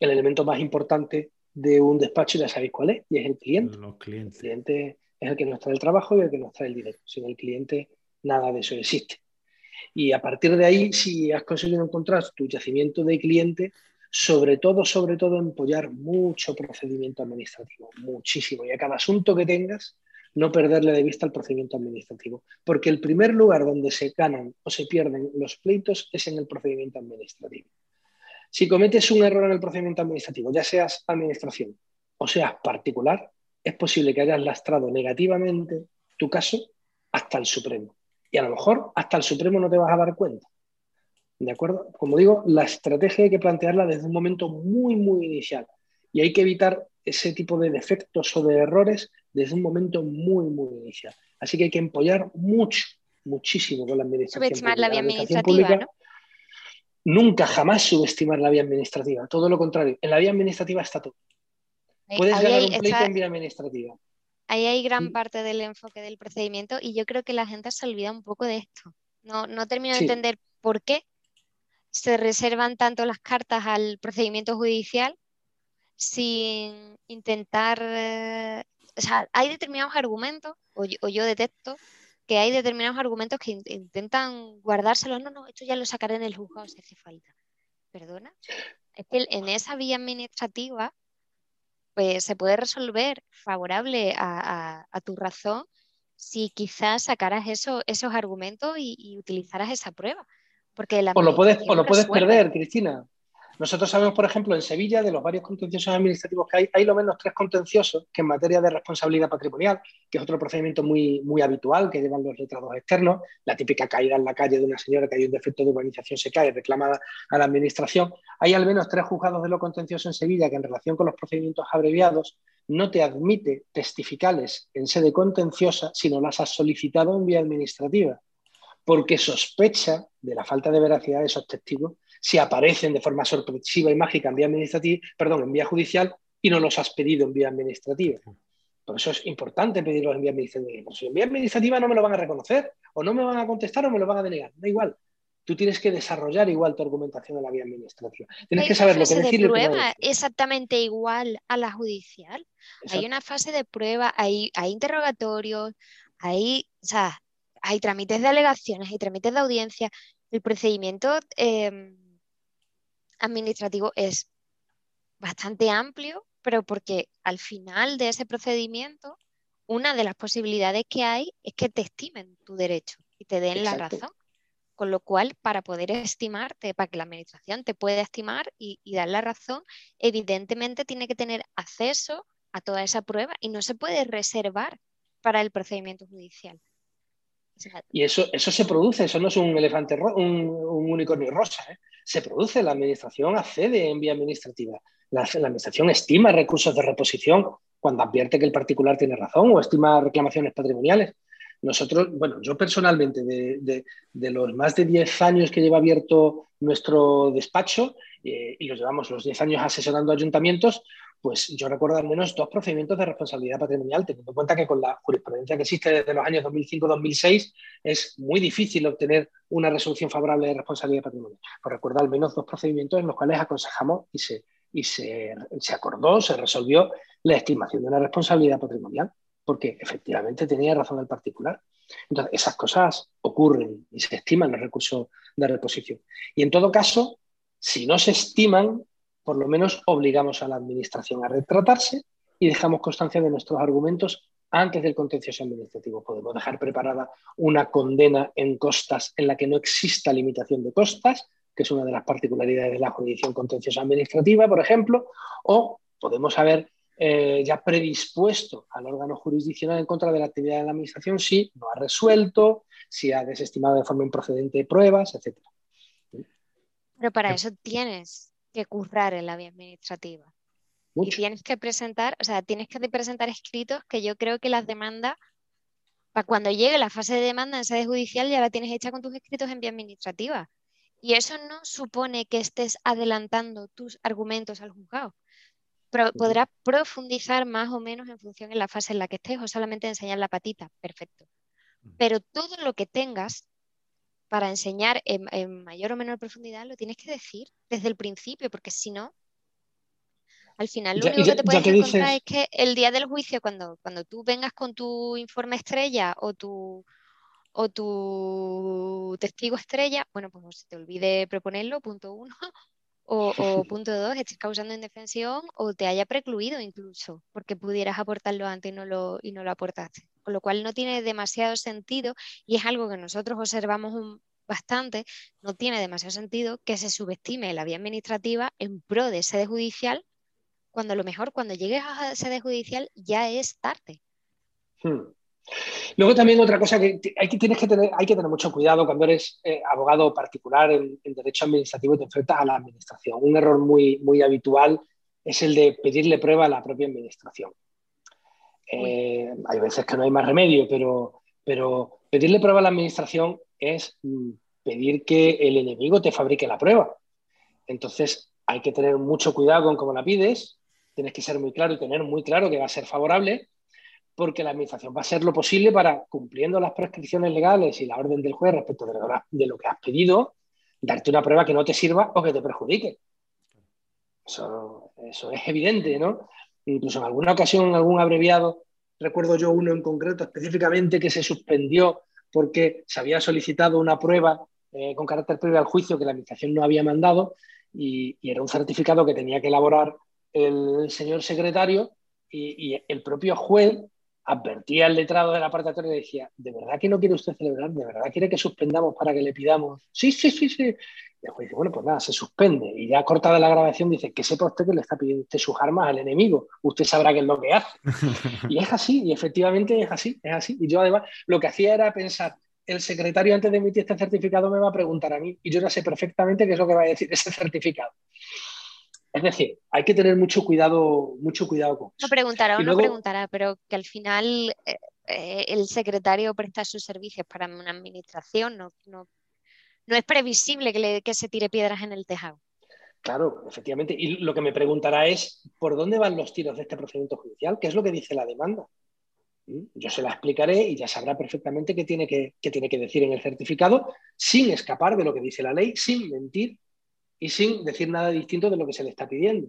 el elemento más importante de un despacho ya sabéis cuál es, y es el cliente. Los clientes. El cliente es el que nos trae el trabajo y el que nos trae el dinero. Sin el cliente, nada de eso existe. Y a partir de ahí, si has conseguido encontrar tu yacimiento de cliente, sobre todo, sobre todo, empollar mucho procedimiento administrativo, muchísimo. Y a cada asunto que tengas, no perderle de vista el procedimiento administrativo, porque el primer lugar donde se ganan o se pierden los pleitos es en el procedimiento administrativo. Si cometes un error en el procedimiento administrativo, ya seas administración o seas particular, es posible que hayas lastrado negativamente tu caso hasta el Supremo. Y a lo mejor hasta el Supremo no te vas a dar cuenta. ¿De acuerdo? Como digo, la estrategia hay que plantearla desde un momento muy, muy inicial. Y hay que evitar ese tipo de defectos o de errores desde un momento muy, muy inicial. Así que hay que empollar mucho, muchísimo con la administración. Subestimar la vía administrativa, ¿no? Nunca, jamás subestimar la vía administrativa. Todo lo contrario. En la vía administrativa está todo. Puedes ganar un pleito en vía administrativa. Ahí hay gran parte del enfoque del procedimiento y yo creo que la gente se olvida un poco de esto. No, no termino de entender por qué se reservan tanto las cartas al procedimiento judicial sin intentar, eh, o sea, hay determinados argumentos, o yo, detecto que hay determinados argumentos que intentan guardárselos, no, no, esto ya lo sacaré en el juzgado si hace falta. ¿Perdona? Es que en esa vía administrativa pues se puede resolver favorable a, tu razón si quizás sacaras eso, esos argumentos y, utilizaras esa prueba. Porque o lo puedes, o lo puedes perder, Cristina. Nosotros sabemos, por ejemplo, en Sevilla, de los varios contenciosos administrativos que hay, hay lo menos tres contenciosos que en materia de responsabilidad patrimonial, que es otro procedimiento muy, muy habitual que llevan los letrados externos, la típica caída en la calle de una señora que hay un defecto de urbanización se cae, reclama a la administración. Hay al menos tres juzgados de lo contencioso en Sevilla que en relación con los procedimientos abreviados no te admite testificales en sede contenciosa si no las has solicitado en vía administrativa, porque sospecha de la falta de veracidad de esos testigos si aparecen de forma sorpresiva y mágica en vía administrativa, perdón, en vía judicial y no los has pedido en vía administrativa. Por eso es importante pedirlos en vía administrativa. si en vía administrativa no me lo van a reconocer, o no me van a contestar, o me lo van a denegar. Da igual. tú tienes que desarrollar igual tu argumentación en la vía administrativa. Tienes que saber lo que decir. De prueba exactamente igual a la judicial. Hay una fase de prueba, hay, hay interrogatorios, hay, o sea, hay trámites de alegaciones, hay trámites de audiencia. El procedimiento em, administrativo es bastante amplio, pero porque al final de ese procedimiento, una de las posibilidades que hay es que te estimen tu derecho y te den la razón. Con lo cual, para poder estimarte, para que la administración te pueda estimar y, dar la razón, evidentemente tiene que tener acceso a toda esa prueba y no se puede reservar para el procedimiento judicial. Y eso, eso se produce, eso no es un elefante, un, unicornio rosa, ¿eh? se produce, la administración accede en vía administrativa, la, administración estima recursos de reposición cuando advierte que el particular tiene razón o estima reclamaciones patrimoniales. Nosotros, bueno, yo personalmente, de, los más de 10 años que lleva abierto nuestro despacho, eh, y los llevamos los 10 años asesorando ayuntamientos, pues yo recuerdo al menos dos procedimientos de responsabilidad patrimonial, teniendo en cuenta que con la jurisprudencia que existe desde los años 2005-2006 es muy difícil obtener una resolución favorable de responsabilidad patrimonial. Pues recuerdo al menos dos procedimientos en los cuales aconsejamos y se, y se, se acordó, se resolvió la estimación de una responsabilidad patrimonial porque efectivamente tenía razón el particular. Entonces, esas cosas ocurren y se estiman los recursos de reposición. Y en todo caso, si no se estiman, por lo menos obligamos a la Administración a retratarse y dejamos constancia de nuestros argumentos antes del contencioso administrativo. Podemos dejar preparada una condena en costas en la que no exista limitación de costas, que es una de las particularidades de la jurisdicción contenciosa administrativa, por ejemplo, o podemos haber eh, ya predispuesto al órgano jurisdiccional en contra de la actividad de la Administración si no ha resuelto, si ha desestimado de forma improcedente pruebas, etc. Pero para eso tienes que currar en la vía administrativa. Y tienes que presentar, o sea, tienes que presentar escritos que yo creo que las demandas, para cuando llegue la fase de demanda en sede judicial, ya la tienes hecha con tus escritos en vía administrativa. Y eso no supone que estés adelantando tus argumentos al juzgado podrás profundizar más o menos en función de la fase en la que estés o solamente enseñar la patita, perfecto. Pero todo lo que tengas para enseñar en, mayor o menor profundidad lo tienes que decir desde el principio, porque si no, al final lo único que te puedes encontrar es que el día del juicio, cuando, cuando tú vengas con tu informe estrella o tu, o tu testigo estrella, bueno, pues se te olvide proponerlo, punto uno, o, punto dos, estés causando indefensión o te haya precluido incluso, porque pudieras aportarlo antes y no lo, y no lo aportaste. Con lo cual no tiene demasiado sentido y es algo que nosotros observamos bastante, no tiene demasiado sentido que se subestime la vía administrativa en pro de sede judicial, cuando a lo mejor cuando llegues a sede judicial ya es tarde. Hmm. Luego también otra cosa que hay que, tienes que tener, hay que tener mucho cuidado cuando eres eh, abogado particular en, derecho administrativo y te enfrentas a la administración. Un error muy, muy habitual es el de pedirle prueba a la propia administración. Eh, hay veces que no hay más remedio, pero, pedirle prueba a la administración es mm, pedir que el enemigo te fabrique la prueba. Entonces hay que tener mucho cuidado con cómo la pides, tienes que ser muy claro y tener muy claro que va a ser favorable porque la Administración va a hacer lo posible para, cumpliendo las prescripciones legales y la orden del juez respecto de lo, que has pedido, darte una prueba que no te sirva o que te perjudique. Eso, eso es evidente, ¿no? Incluso en alguna ocasión, en algún abreviado, recuerdo yo uno en concreto específicamente que se suspendió porque se había solicitado una prueba eh, con carácter previo al juicio que la Administración no había mandado y, era un certificado que tenía que elaborar el señor secretario y, el propio juez advertía al letrado de la apartatoria y decía, ¿de verdad que no quiere usted celebrar? ¿De verdad quiere que suspendamos para que le pidamos? Sí, sí, sí, sí. El juez dice, bueno, pues nada, se suspende. Y ya cortada la grabación dice, que sepa usted que le está pidiendo usted sus armas al enemigo. Usted sabrá qué es lo que hace. y es así, y efectivamente es así, es así. Y yo además lo que hacía era pensar, el secretario antes de emitir este certificado me va a preguntar a mí y yo ya sé perfectamente qué es lo que va a decir ese certificado. Es decir, hay que tener mucho cuidado, mucho cuidado con eso. No preguntará o no preguntará, pero que al final eh, eh, el secretario presta sus servicios para una administración, no, no, es previsible que, que se tire piedras en el tejado. Claro, efectivamente. Y lo que me preguntará es, ¿por dónde van los tiros de este procedimiento judicial? ¿Qué es lo que dice la demanda? Yo se la explicaré y ya sabrá perfectamente qué tiene que, qué tiene que decir en el certificado sin escapar de lo que dice la ley, sin mentir y sin decir nada distinto de lo que se le está pidiendo.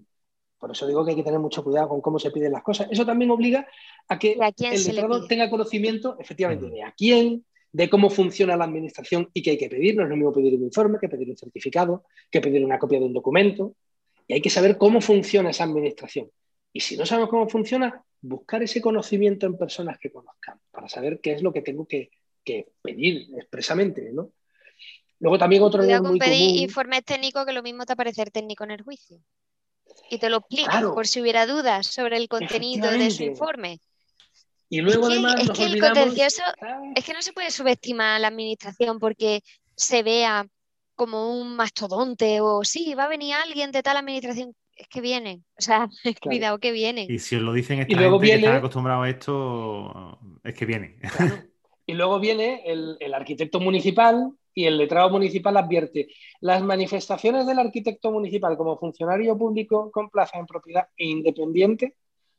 Por eso digo que hay que tener mucho cuidado con cómo se piden las cosas. Eso también obliga a que el letrado tenga conocimiento, efectivamente, de a quién, de cómo funciona la administración y qué hay que pedir. No es lo mismo pedir un informe que pedir un certificado, que pedir una copia de un documento. Y hay que saber cómo funciona esa administración. Y si no sabemos cómo funciona, buscar ese conocimiento en personas que conozcan para saber qué es lo que tengo que, pedir expresamente, ¿no? Luego también otro Cuidado con pedir informes técnicos que lo mismo te aparece técnico en el juicio. Y te lo explico por si hubiera dudas sobre el contenido de su informe. Y luego además es que el contencioso es que no se puede subestimar a la administración porque se vea como un mastodonte o sí, va a venir alguien de tal administración es que vienen, o sea, cuidado que vienen. Y si os lo dicen esta gente que están acostumbrados a esto, es que vienen. Y luego viene el, arquitecto municipal y el letrado municipal advierte, las manifestaciones del arquitecto municipal como funcionario público con plaza en propiedad e independiente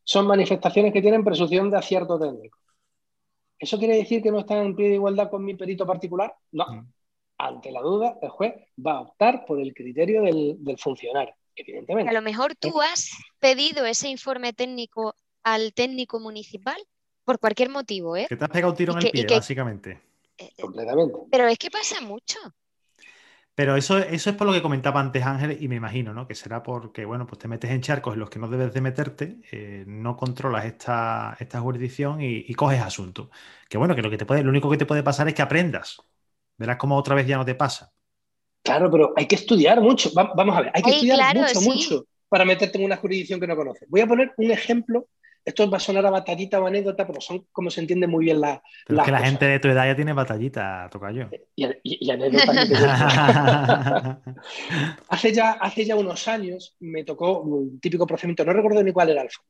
son manifestaciones que tienen presunción de acierto técnico. ¿Eso quiere decir que no están en pie de igualdad con mi perito particular? No. Mm. Ante la duda, el juez va a optar por el criterio del funcionario evidentemente. A lo mejor tú has pedido ese informe técnico al técnico municipal por cualquier motivo, ¿eh? Que te has pegado un tiro en el pie, básicamente. Eh, eh, Completamente. Pero es que pasa mucho. Pero eso, eso es por lo que comentaba antes Ángel, y me imagino, ¿no? Que será porque, bueno, pues te metes en charcos en los que no debes de meterte, eh, no controlas esta, esta jurisdicción y, coges asunto. Que bueno, que lo que te puede, lo único que te puede pasar es que aprendas. Verás cómo otra vez ya no te pasa. Claro, pero hay que estudiar mucho. vamos a ver, hay que estudiar mucho, mucho para meterte en una jurisdicción que no conoces. Voy a poner un ejemplo. Esto va a sonar a batallita o anécdota, pero son como se entiende muy bien la. Pero es que la gente de tu edad ya tiene batallita, toca yo. Y, y, anécdota. hace, ya, hace ya unos años me tocó un típico procedimiento, no recuerdo ni cuál era el fondo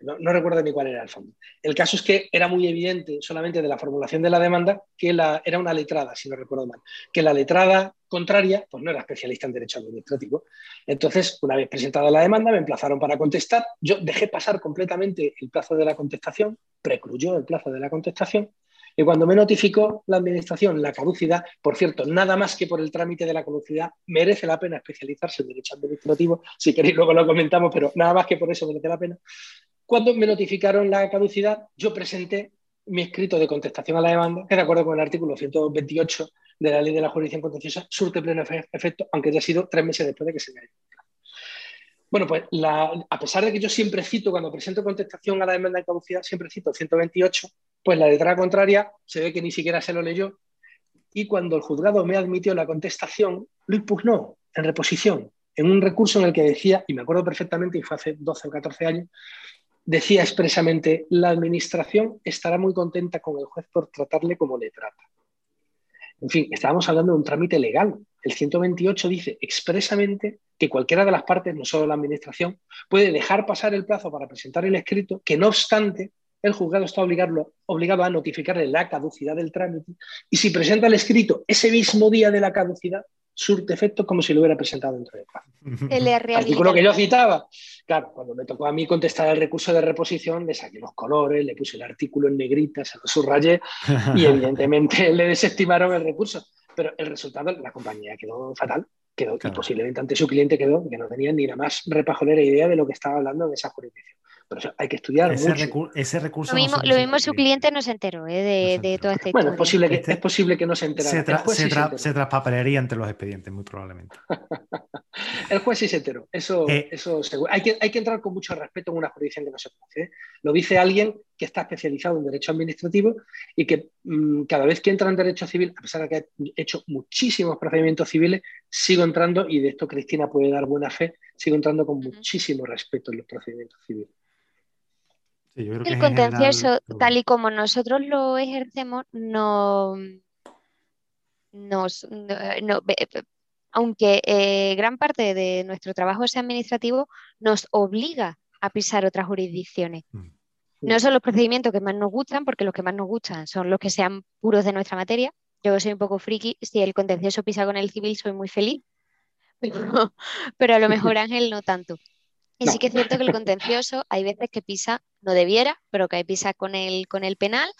no, recuerdo ni cuál era el fondo. El caso es que era muy evidente, solamente de la formulación de la demanda, que la, era una letrada, si no recuerdo mal, que la letrada contraria pues no era especialista en derecho administrativo. Entonces, una vez presentada la demanda, me emplazaron para contestar. Yo dejé pasar completamente el plazo de la contestación, precluyó el plazo de la contestación, y cuando me notificó la Administración la caducidad, por cierto, nada más que por el trámite de la caducidad, merece la pena especializarse en derecho administrativo. Si queréis, luego lo comentamos, pero nada más que por eso merece la pena. Cuando me notificaron la caducidad, yo presenté mi escrito de contestación a la demanda, que de acuerdo con el artículo 128 de la Ley de la Jurisdicción Contenciosa, surte pleno efecto, aunque haya sido tres meses después de que se haya bueno, pues a pesar de que yo siempre cito, cuando presento contestación a la demanda de caducidad, siempre cito el 128, pues la letra contraria se ve que ni siquiera se lo leyó. Y cuando el juzgado me admitió la contestación, lo impugnó en reposición, en un recurso en el que decía, y me acuerdo perfectamente, y fue hace 12 o 14 años, decía expresamente, la administración estará muy contenta con el juez por tratarle como le trata. En fin, estábamos hablando de un trámite legal. El 128 dice expresamente que cualquiera de las partes, no solo la administración, puede dejar pasar el plazo para presentar el escrito, que no obstante, el juzgado está obligado, obligado a notificarle la caducidad del trámite y si presenta el escrito ese mismo día de la caducidad, surte efecto como si lo hubiera presentado dentro del plazo. El artículo que yo citaba. Claro, cuando me tocó a mí contestar el recurso de reposición, le saqué los colores, le puse el artículo en negrita, se lo subrayé y evidentemente le desestimaron el recurso. Pero el resultado, la compañía quedó fatal, quedó y posiblemente ante su cliente quedó que no tenía ni la más repajolera idea de lo que estaba hablando en esa jurisdicción. Pero hay que estudiar ese, mucho. ese recurso. Lo mismo, lo mismo su cliente no se enteró ¿eh? de, de toda esta Bueno, es posible, que, este es posible que no se enterara. Se, traspapelearía entre los expedientes, muy probablemente. el juez sí se enteró. Eso, eh, eso seguro. Hay que, hay que entrar con mucho respeto en una jurisdicción que no se conoce. ¿eh? Lo dice alguien que está especializado en derecho administrativo y que mm, cada vez que entra en derecho civil, a pesar de que ha hecho muchísimos procedimientos civiles, sigo entrando, y de esto Cristina puede dar buena fe, sigo entrando con muchísimo respeto en los procedimientos civiles el contencioso, tal y como nosotros lo ejercemos, no, nos, aunque eh, gran parte de nuestro trabajo sea administrativo, nos obliga a pisar otras jurisdicciones. Mm. No son los procedimientos que más nos gustan, porque los que más nos gustan son los que sean puros de nuestra materia. Yo soy un poco friki, si el contencioso pisa con el civil soy muy feliz, pero, pero a lo mejor Ángel no tanto. Y sí que es cierto que el contencioso hay veces que pisa no debiera, pero que hay pisa con el, con el penal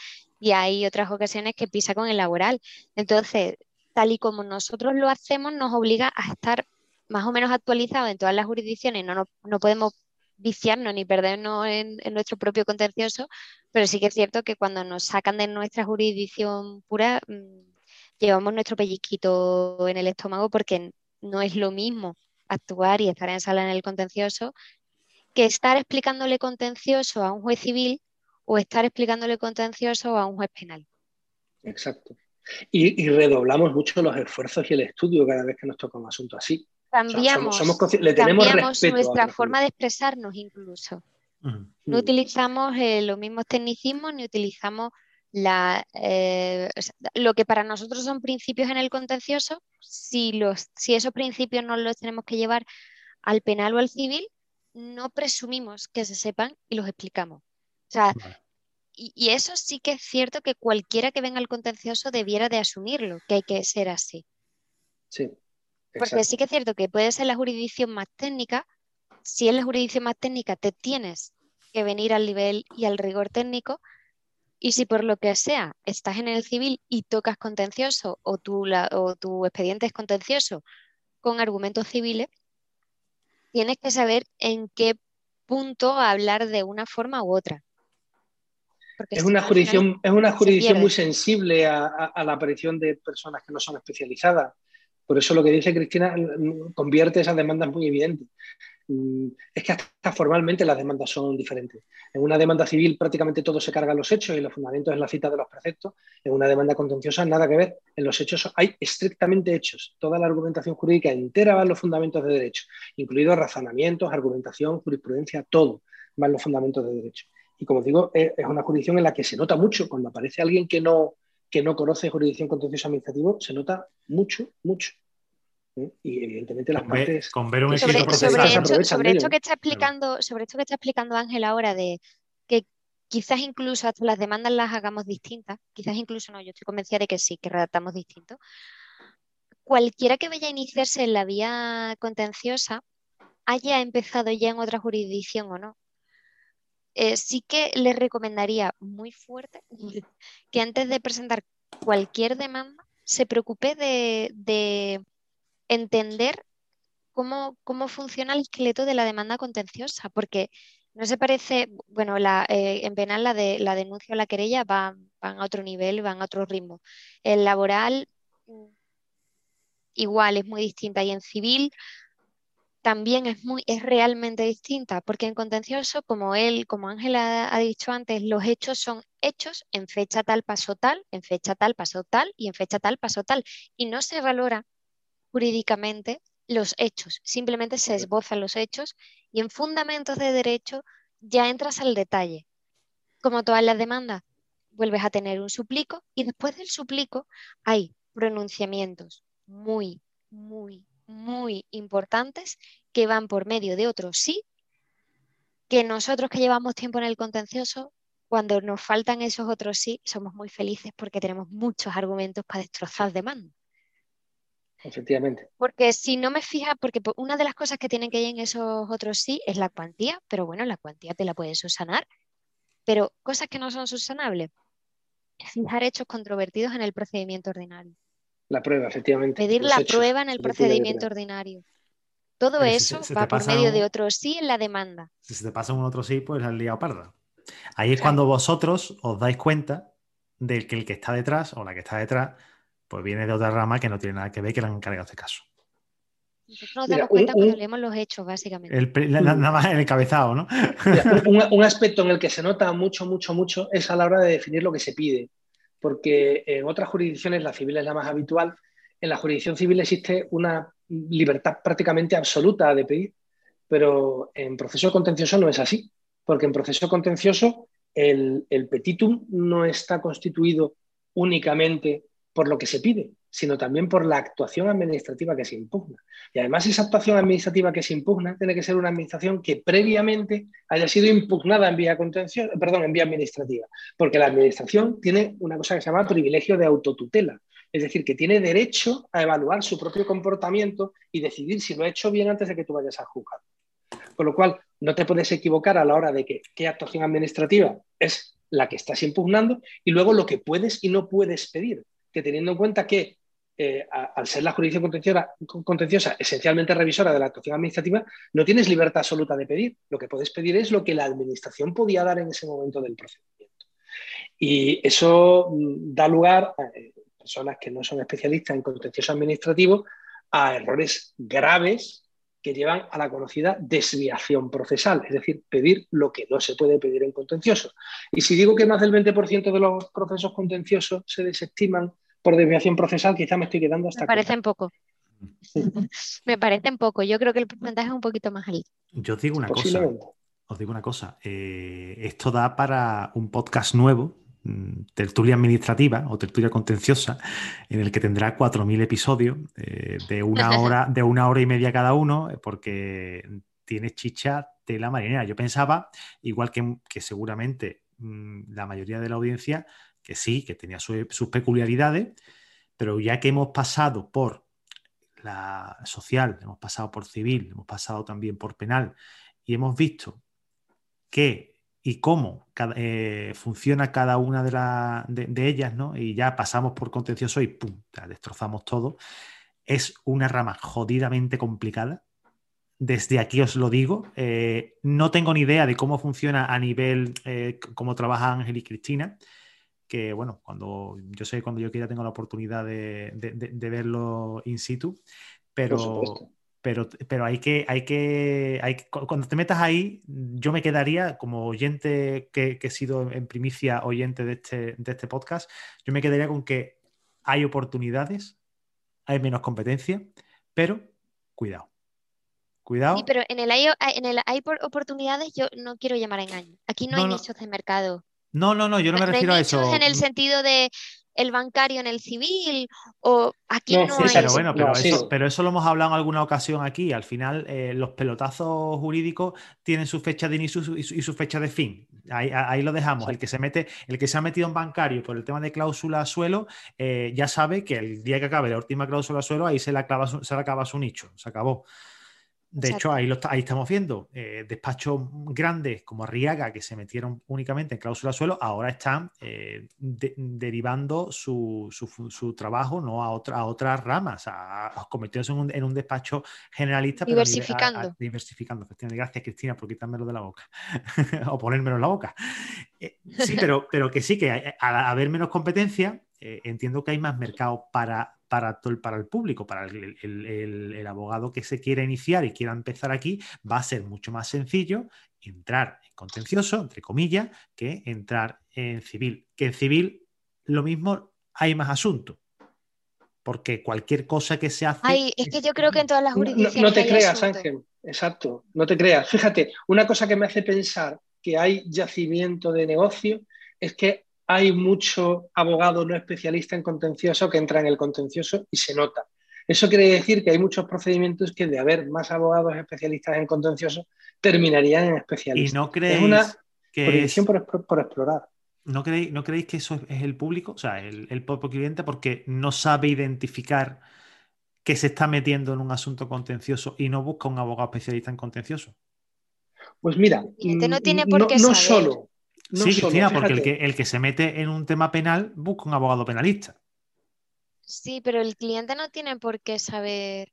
y hay otras ocasiones que pisa con el laboral. Entonces, tal y como nosotros lo hacemos, nos obliga a estar más o menos actualizados en todas las jurisdicciones. No, no, podemos viciarnos ni perdernos en, nuestro propio contencioso, pero sí que es cierto que cuando nos sacan de nuestra jurisdicción pura, mm, llevamos nuestro pellizquito en el estómago porque no es lo mismo actuar y estar en sala en el contencioso que estar explicándole contencioso a un juez civil o estar explicándole contencioso a un juez penal. Exacto. Y, redoblamos mucho los esfuerzos y el estudio cada vez que nos toca un asunto así. Cambiamos, le tenemos nuestra forma de expresarnos incluso. No utilizamos eh, los mismos tecnicismos ni utilizamos la, eh, lo que para nosotros son principios en el contencioso, si, los, si esos principios no los tenemos que llevar al penal o al civil, no presumimos que se sepan y los explicamos. O sea, y, eso sí que es cierto que cualquiera que venga al contencioso debiera de asumirlo, que hay que ser así. Sí. Porque sí que es cierto que puede ser la jurisdicción más técnica. Si es la jurisdicción más técnica, te tienes que venir al nivel y al rigor técnico. Y si por lo que sea estás en el civil y tocas contencioso o tu, o tu expediente es contencioso con argumentos civiles, tienes que saber en qué punto hablar de una forma u otra. es, una jurisdicción, es una jurisdicción muy sensible a, la aparición de personas que no son especializadas. Por eso lo que dice Cristina convierte esas demandas muy evidentes. Mm, es que hasta formalmente las demandas son diferentes. En una demanda civil prácticamente todo se carga en los hechos y los fundamentos es la cita de los preceptos. En una demanda contenciosa nada que ver. En los hechos hay estrictamente hechos. Toda la argumentación jurídica entera va en los fundamentos de derecho, incluidos razonamientos, argumentación, jurisprudencia, todo va en los fundamentos de derecho. Y como digo, es una jurisdicción en la que se nota mucho cuando aparece alguien que no, que no conoce jurisdicción contenciosa administrativa, se nota mucho, mucho y evidentemente las partes con ver un sobre, sobre, esto, que está explicando sobre esto que está explicando Ángel ahora de que quizás incluso hasta las demandas las hagamos distintas quizás incluso no yo estoy convencida de que sí que redactamos distinto. Cualquiera que vaya a iniciarse en la vía contenciosa haya empezado ya en otra jurisdicción o no eh, sí que les recomendaría muy fuerte que antes de presentar cualquier demanda se preocupe de entender cómo, cómo funciona el esqueleto de la demanda contenciosa, porque no se parece, bueno, la, eh, en penal la, de, la denuncia o la querella van, a otro nivel, van a otro ritmo. El laboral mm, igual es muy distinta y en civil también es muy es realmente distinta porque en contencioso como él como Ángela ha dicho antes los hechos son hechos en fecha tal pasó tal en fecha tal pasó tal y en fecha tal pasó tal y no se valora jurídicamente los hechos, simplemente se esbozan los hechos y en fundamentos de derecho ya entras al detalle. Como todas las demandas, vuelves a tener un suplico y después del suplico hay pronunciamientos muy, muy, muy importantes que van por medio de otros sí, que nosotros que llevamos tiempo en el contencioso, cuando nos faltan esos otros sí, somos muy felices porque tenemos muchos argumentos para destrozar demanda. Efectivamente. Porque si no me fija, porque una de las cosas que tienen que ir en esos otros sí es la cuantía, pero bueno, la cuantía te la puedes subsanar. Pero cosas que no son subsanables, fijar hechos controvertidos en el procedimiento ordinario. La prueba, efectivamente. Pedir la prueba en el procedimiento ordinario. Todo eso va por medio de otro sí en la demanda. Si se te pasa un otro sí, pues has liado parda. Ahí es cuando vosotros os dais cuenta de que el que está detrás o la que está detrás pues viene de otra rama que no tiene nada que ver que le han encargado este caso. Nosotros nos damos cuenta cuando leemos los hechos, básicamente. nada más el encabezado, ¿no? un, aspecto en el que se nota mucho, mucho, mucho es a la hora de definir lo que se pide. Porque en otras jurisdicciones, la civil es la más habitual, en la jurisdicción civil existe una libertad prácticamente absoluta de pedir, pero en proceso contencioso no es así, porque en proceso contencioso el, el petitum no está constituido únicamente por lo que se pide, sino también por la actuación administrativa que se impugna. Y además esa actuación administrativa que se impugna tiene que ser una administración que previamente haya sido impugnada en vía contención, perdón, en vía administrativa, porque la administración tiene una cosa que se llama privilegio de autotutela, es decir, que tiene derecho a evaluar su propio comportamiento y decidir si lo ha hecho bien antes de que tú vayas a juzgar. Con lo cual, no te puedes equivocar a la hora de que qué actuación administrativa es la que estás impugnando y luego lo que puedes y no puedes pedir, que teniendo en cuenta que eh, al ser la jurisdicción contenciosa, contenciosa, esencialmente revisora de la actuación administrativa, no tienes libertad absoluta de pedir. Lo que puedes pedir es lo que la administración podía dar en ese momento del procedimiento. Y eso mm, da lugar a eh, personas que no son especialistas en contencioso administrativo a errores graves que llevan a la conocida desviación procesal, es decir, pedir lo que no se puede pedir en contencioso. Y si digo que más del 20% de los procesos contenciosos se desestiman por desviación procesal, quizá me estoy quedando hasta... Me parecen poco. me parecen poco. Yo creo que el porcentaje es un poquito más alto. Yo os digo una cosa. Os digo una cosa. Eh, esto da para un podcast nuevo tertulia administrativa o tertulia contenciosa, en el que tendrá 4.000 episodios eh, de, una hora, de una hora y media cada uno, porque tiene chicha de la marinera. Yo pensaba, igual que, seguramente mm, la mayoría de la audiencia, que sí, que tenía sus peculiaridades, pero ya que hemos pasado por la social, hemos pasado por civil, hemos pasado también por penal y hemos visto que y cómo eh, funciona cada una de, ellas, ¿no? Y ya pasamos por contencioso y ¡pum! destrozamos todo. Es una rama jodidamente complicada. Desde aquí os lo digo. Eh, no tengo ni idea de cómo funciona a nivel, eh, cómo trabaja Ángel y Cristina. Que bueno, cuando yo sé, cuando yo quiera tengo la oportunidad de, verlo in situ. Pero, pero, pero hay, que, hay, que, hay cuando te metas ahí, yo me quedaría como oyente que, he sido en primicia oyente de este, de este podcast, yo me quedaría con que hay oportunidades, hay menos competencia, pero cuidado. Cuidado. Sí, pero en el hay, en el hay oportunidades, yo no quiero llamar a engaño. Aquí no, hay nichos de mercado. No, no, no, yo no me refiero a eso. En el sentido de el bancario en el civil o aquí no, hay... Pero bueno, pero, eso, lo hemos hablado en alguna ocasión aquí. Al final, eh, los pelotazos jurídicos tienen su fecha de inicio y su, fecha de fin. Ahí, lo dejamos. El que se mete, el que se ha metido en bancario por el tema de cláusula suelo, eh, ya sabe que el día que acabe la última cláusula suelo, ahí se le acaba, se le acaba su nicho. Se acabó. De hecho, ahí, lo, ahí estamos viendo eh, despachos grandes como Arriaga, que se metieron únicamente en cláusula suelo, ahora están eh, derivando su, trabajo ¿no? a, otra, a otras ramas, a, convirtiéndose en un, despacho generalista. Diversificando. diversificando, Gracias, Cristina, por quitármelo de la boca o ponérmelo en la boca. Eh, sí, pero, pero que sí, que al haber menos competencia, entiendo que hay más mercado para para, para el público, para el, abogado que se quiera iniciar y quiera empezar aquí, va a ser mucho más sencillo entrar en contencioso, entre comillas, que entrar en civil. Que en civil lo mismo hay más asunto. Porque cualquier cosa que se hace. Ay, es que yo creo que en todas las jurisdicciones. No, te creas, Ángel. Exacto, no te creas. Fíjate, una cosa que me hace pensar que hay yacimiento de negocio es que hay mucho abogado no especialista en contencioso que entra en el contencioso y se nota. Eso quiere decir que hay muchos procedimientos que de haber más abogados especialistas en contencioso terminarían en especialistas. ¿Y no creéis es una que por, explorar? ¿No creéis, ¿No creéis que eso es el público, o sea, el, el propio cliente, porque no sabe identificar que se está metiendo en un asunto contencioso y no busca un abogado especialista en contencioso? Pues mira, no, tiene por qué no solo, sí, Cristina, porque el que, el que se mete en un tema penal busca un abogado penalista. Sí, pero el cliente no tiene por qué saber.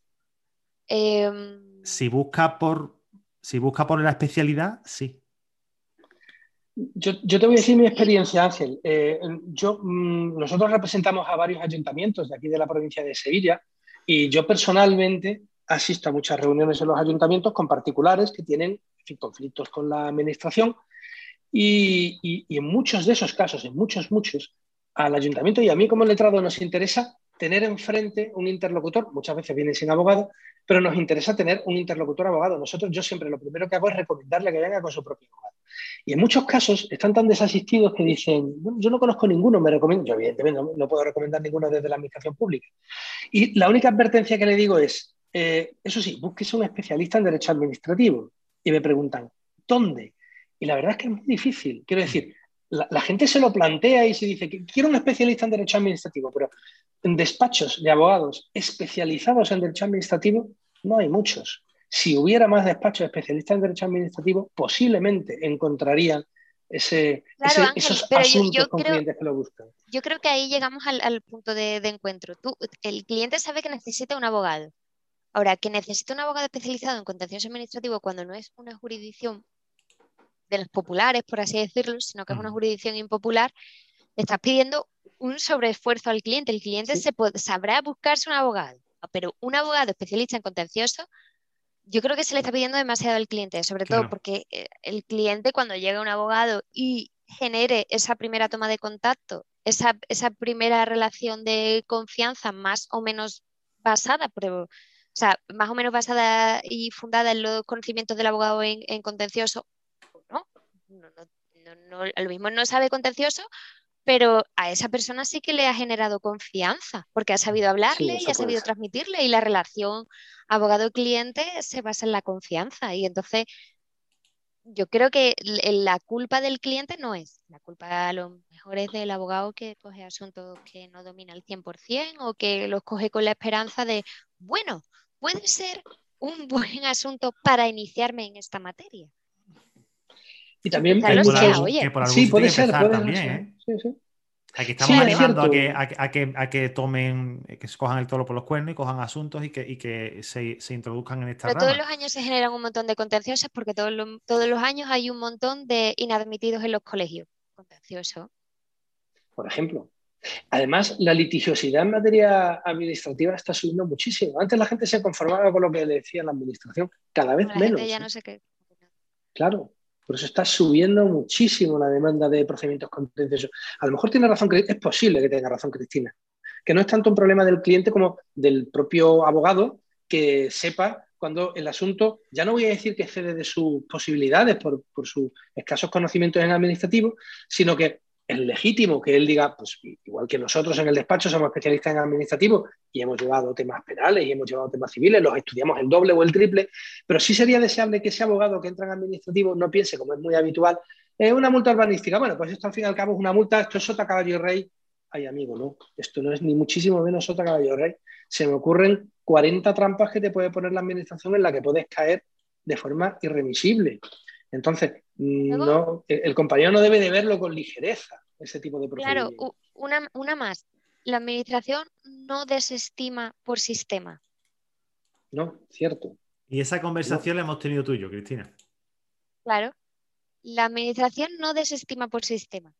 Em, si busca por si busca por la especialidad, sí. Yo, te voy a decir mi experiencia, Ángel. Eh, yo, mm, nosotros representamos a varios ayuntamientos de aquí de la provincia de Sevilla y yo personalmente asisto a muchas reuniones en los ayuntamientos con particulares que tienen conflictos con la administración y, en muchos de esos casos, en muchos, muchos, al ayuntamiento y a mí como letrado nos interesa tener enfrente un interlocutor, muchas veces viene sin abogado, pero nos interesa tener un interlocutor abogado. Nosotros, yo siempre lo primero que hago es recomendarle que venga con su propio abogado. Y en muchos casos están tan desasistidos que dicen, yo no conozco ninguno, me recomiendo, yo evidentemente no, puedo recomendar ninguno desde la administración pública. Y la única advertencia que le digo es, eh, eso sí, búsquese un especialista en derecho administrativo. Y me preguntan, ¿dónde? Y la verdad es que es muy difícil. Quiero decir, la, gente se lo plantea y se dice que quiero un especialista en derecho administrativo, pero en despachos de abogados especializados en derecho administrativo no hay muchos. si hubiera más despachos especialistas en derecho administrativo, posiblemente encontrarían ese, esos asuntos con clientes que lo buscan. Yo creo que ahí llegamos al, punto de, encuentro. Tú, el cliente sabe que necesita un abogado. Ahora, que necesita un abogado especializado en contencioso administrativo cuando no es una jurisdicción de los populares, por así decirlo, sino que es una jurisdicción impopular, le estás pidiendo un sobreesfuerzo al cliente. El cliente se sabrá buscarse un abogado, pero un abogado especialista en contencioso yo creo que se le está pidiendo demasiado al cliente, sobre todo porque eh, el cliente cuando llega un abogado y genere esa primera toma de contacto, esa, esa primera relación de confianza más o menos basada, pero, o sea, más o menos basada y fundada en los conocimientos del abogado en, contencioso, ¿no? No, no, no, lo mismo no sabe contencioso, pero a esa persona sí que le ha generado confianza, porque ha sabido hablarle y ha sabido transmitirle y la relación abogado-cliente se basa en la confianza y entonces yo creo que la culpa del cliente no es, la culpa a lo mejor es del abogado que coge asuntos que no domina al 100% o que los coge con la esperanza de, bueno, puede ser un buen asunto para iniciarme en esta materia. Y también sí, puede ser, también, ¿eh? sí, sí. Aquí estamos animando a que, a, que, a que tomen, que se cojan el toro por los cuernos y cojan asuntos y que, y que se, se, introduzcan en esta Pero todos los años se generan un montón de contenciosos porque todos los, todos los años hay un montón de inadmitidos en los colegios. Contencioso. Por ejemplo. Además, la litigiosidad en materia administrativa está subiendo muchísimo. Antes la gente se conformaba con lo que le decía la administración, cada vez menos. ya no sé qué. Claro, por eso está subiendo muchísimo la demanda de procedimientos contenciosos. A lo mejor tiene razón, es posible que tenga razón Cristina, que no es tanto un problema del cliente como del propio abogado que sepa cuando el asunto, ya no voy a decir que cede de sus posibilidades por, por sus escasos conocimientos en administrativo, sino que es legítimo que él diga, pues igual que nosotros en el despacho somos especialistas en administrativo y hemos llevado temas penales y hemos llevado temas civiles, los estudiamos el doble o el triple, pero sí sería deseable que ese abogado que entra en administrativo no piense, como es muy habitual, es una multa urbanística. Bueno, pues esto al fin y al cabo es una multa, esto es sota caballo rey. Ay, amigo, no, esto no es ni muchísimo menos sota caballo rey. Se me ocurren 40 trampas que te puede poner la administración en la que puedes caer de forma irremisible. Entonces, no, el compañero no debe de verlo con ligereza, ese tipo de Claro, una, una más. La administración no desestima por sistema. No, cierto. Y esa conversación la hemos tenido tú y yo, Cristina. Claro. La administración no desestima por sistema.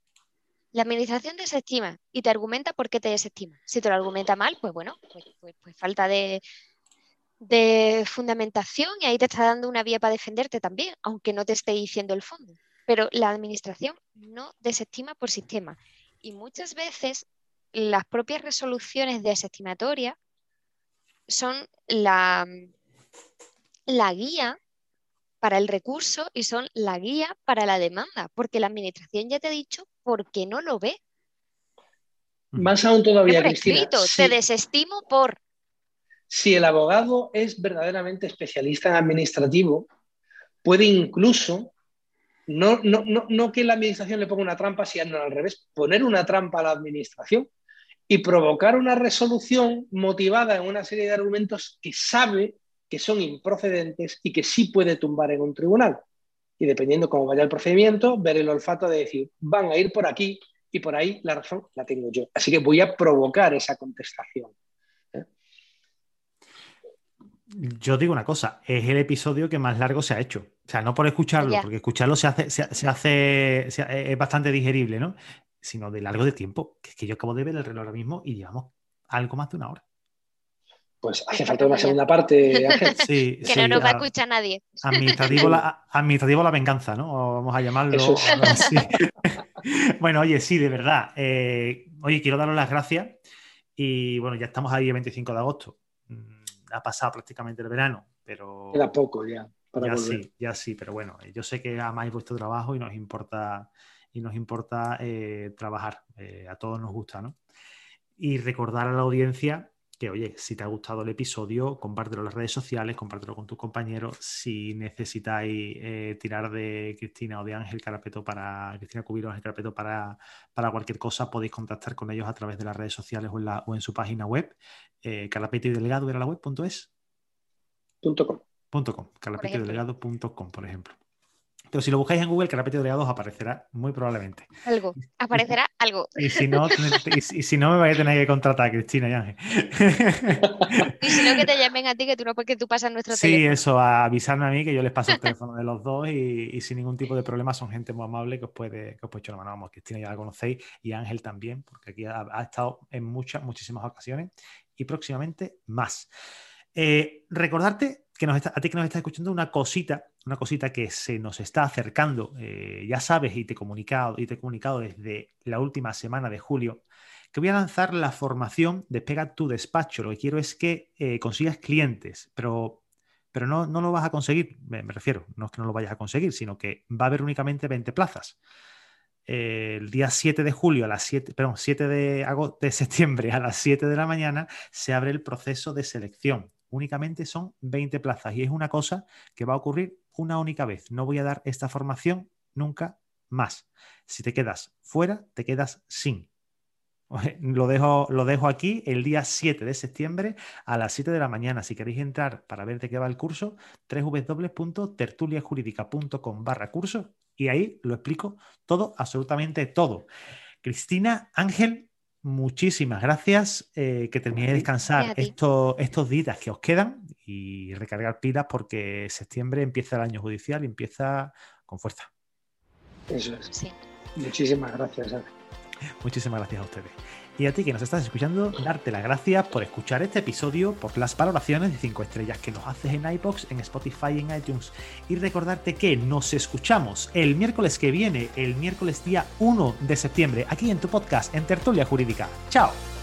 La administración desestima y te argumenta por qué te desestima. Si te lo argumenta mal, pues bueno, pues, pues, pues falta de, de fundamentación y ahí te está dando una vía para defenderte también, aunque no te esté diciendo el fondo. Pero la administración no desestima por sistema. Y muchas veces las propias resoluciones desestimatorias son la, la guía para el recurso y son la guía para la demanda, porque la administración ya te ha dicho por qué no lo ve. Más aún todavía, Cristina. Te desestimo por si el abogado es verdaderamente especialista en administrativo, puede incluso, no, no, que la administración le ponga una trampa, sino al revés, poner una trampa a la administración y provocar una resolución motivada en una serie de argumentos que sabe que son improcedentes y que sí puede tumbar en un tribunal. Y dependiendo cómo vaya el procedimiento, ver el olfato de decir, van a ir por aquí y por ahí la razón la tengo yo. Así que voy a provocar esa contestación. Yo digo una cosa, es el episodio que más largo se ha hecho. O sea, no por escucharlo, porque escucharlo se hace, se, hace, es bastante digerible, ¿no? Sino de largo de tiempo. Que es que yo acabo de ver el reloj ahora mismo y llevamos algo más de una hora. Pues hace falta una segunda parte, Ángel. Sí, que no nos va a escuchar nadie. Administrativo la, administrativo la venganza, ¿no? vamos a llamarlo. bueno, oye, sí, de verdad. Eh, oye, quiero daros las gracias. Y bueno, ya estamos ahí el 25 de agosto ha pasado prácticamente el verano, pero... Queda poco ya. ya sí, ya sí, pero bueno, yo sé que amáis vuestro trabajo y nos importa, y nos importa eh, trabajar, eh, a todos nos gusta, ¿no? Y recordar a la audiencia que, oye, si te ha gustado el episodio, compártelo en las redes sociales, compártelo con tus compañeros. Si necesitáis eh, tirar de Cristina o de Ángel Carapeto para, Cristina Cubiro Ángel Carapeto para, para cualquier cosa, podéis contactar con ellos a través de las redes sociales o en, su página web. Eh, Carapeto y Delgado era la web.es. .com, carlapetiodelegado.com, por ejemplo. Pero si lo buscáis en Google, Carapetio Delegado os aparecerá muy probablemente. Algo, aparecerá algo. Y si no, y, si no me vais a tener que contratar, Cristina y Ángel. Y si no, que te llamen a ti, que tú no, porque tú pasas nuestro sí, teléfono. Sí, eso, a avisarme a mí, que yo les paso el teléfono de los dos y, sin ningún tipo de problema son gente muy amable que os puede, que os puede echar la mano. Vamos, Cristina ya la conocéis y Ángel también, porque aquí ha, ha estado en muchas, muchísimas ocasiones y próximamente más. Eh, recordarte que está, a ti que nos estás escuchando una cosita, una cosita que se nos está acercando. Eh, ya sabes y te he comunicado y te he comunicado desde la última semana de julio que voy a lanzar la formación Despega tu despacho. Lo que quiero es que eh, consigas clientes, pero, pero no, no, lo vas a conseguir, me, me, refiero, no es que no lo vayas a conseguir, sino que va a haber únicamente 20 plazas. Eh, el día 7 de julio a las 7, perdón, 7 de, agosto, de septiembre a las 7 de la mañana se abre el proceso de selección únicamente son 20 plazas y es una cosa que va a ocurrir una única vez. No voy a dar esta formación nunca más. Si te quedas fuera, te quedas sin. Lo dejo, lo dejo aquí el día 7 de septiembre a las 7 de la mañana. Si queréis entrar para ver de qué va el curso, www.tertuliajurídica.com barra curso y ahí lo explico todo, absolutamente todo. Cristina, Ángel, muchísimas gracias. Eh, que terminéis de descansar estos, estos días que os quedan y recargar pilas porque septiembre empieza el año judicial y empieza con fuerza. Eso es. Sí. Muchísimas gracias. Muchísimas gracias a ustedes. Y a ti que nos estás escuchando, darte las gracias por escuchar este episodio, por las valoraciones de 5 estrellas que nos haces en iBox, en Spotify en iTunes. Y recordarte que nos escuchamos el miércoles que viene, el miércoles día 1 de septiembre, aquí en tu podcast, en Tertulia Jurídica. ¡Chao!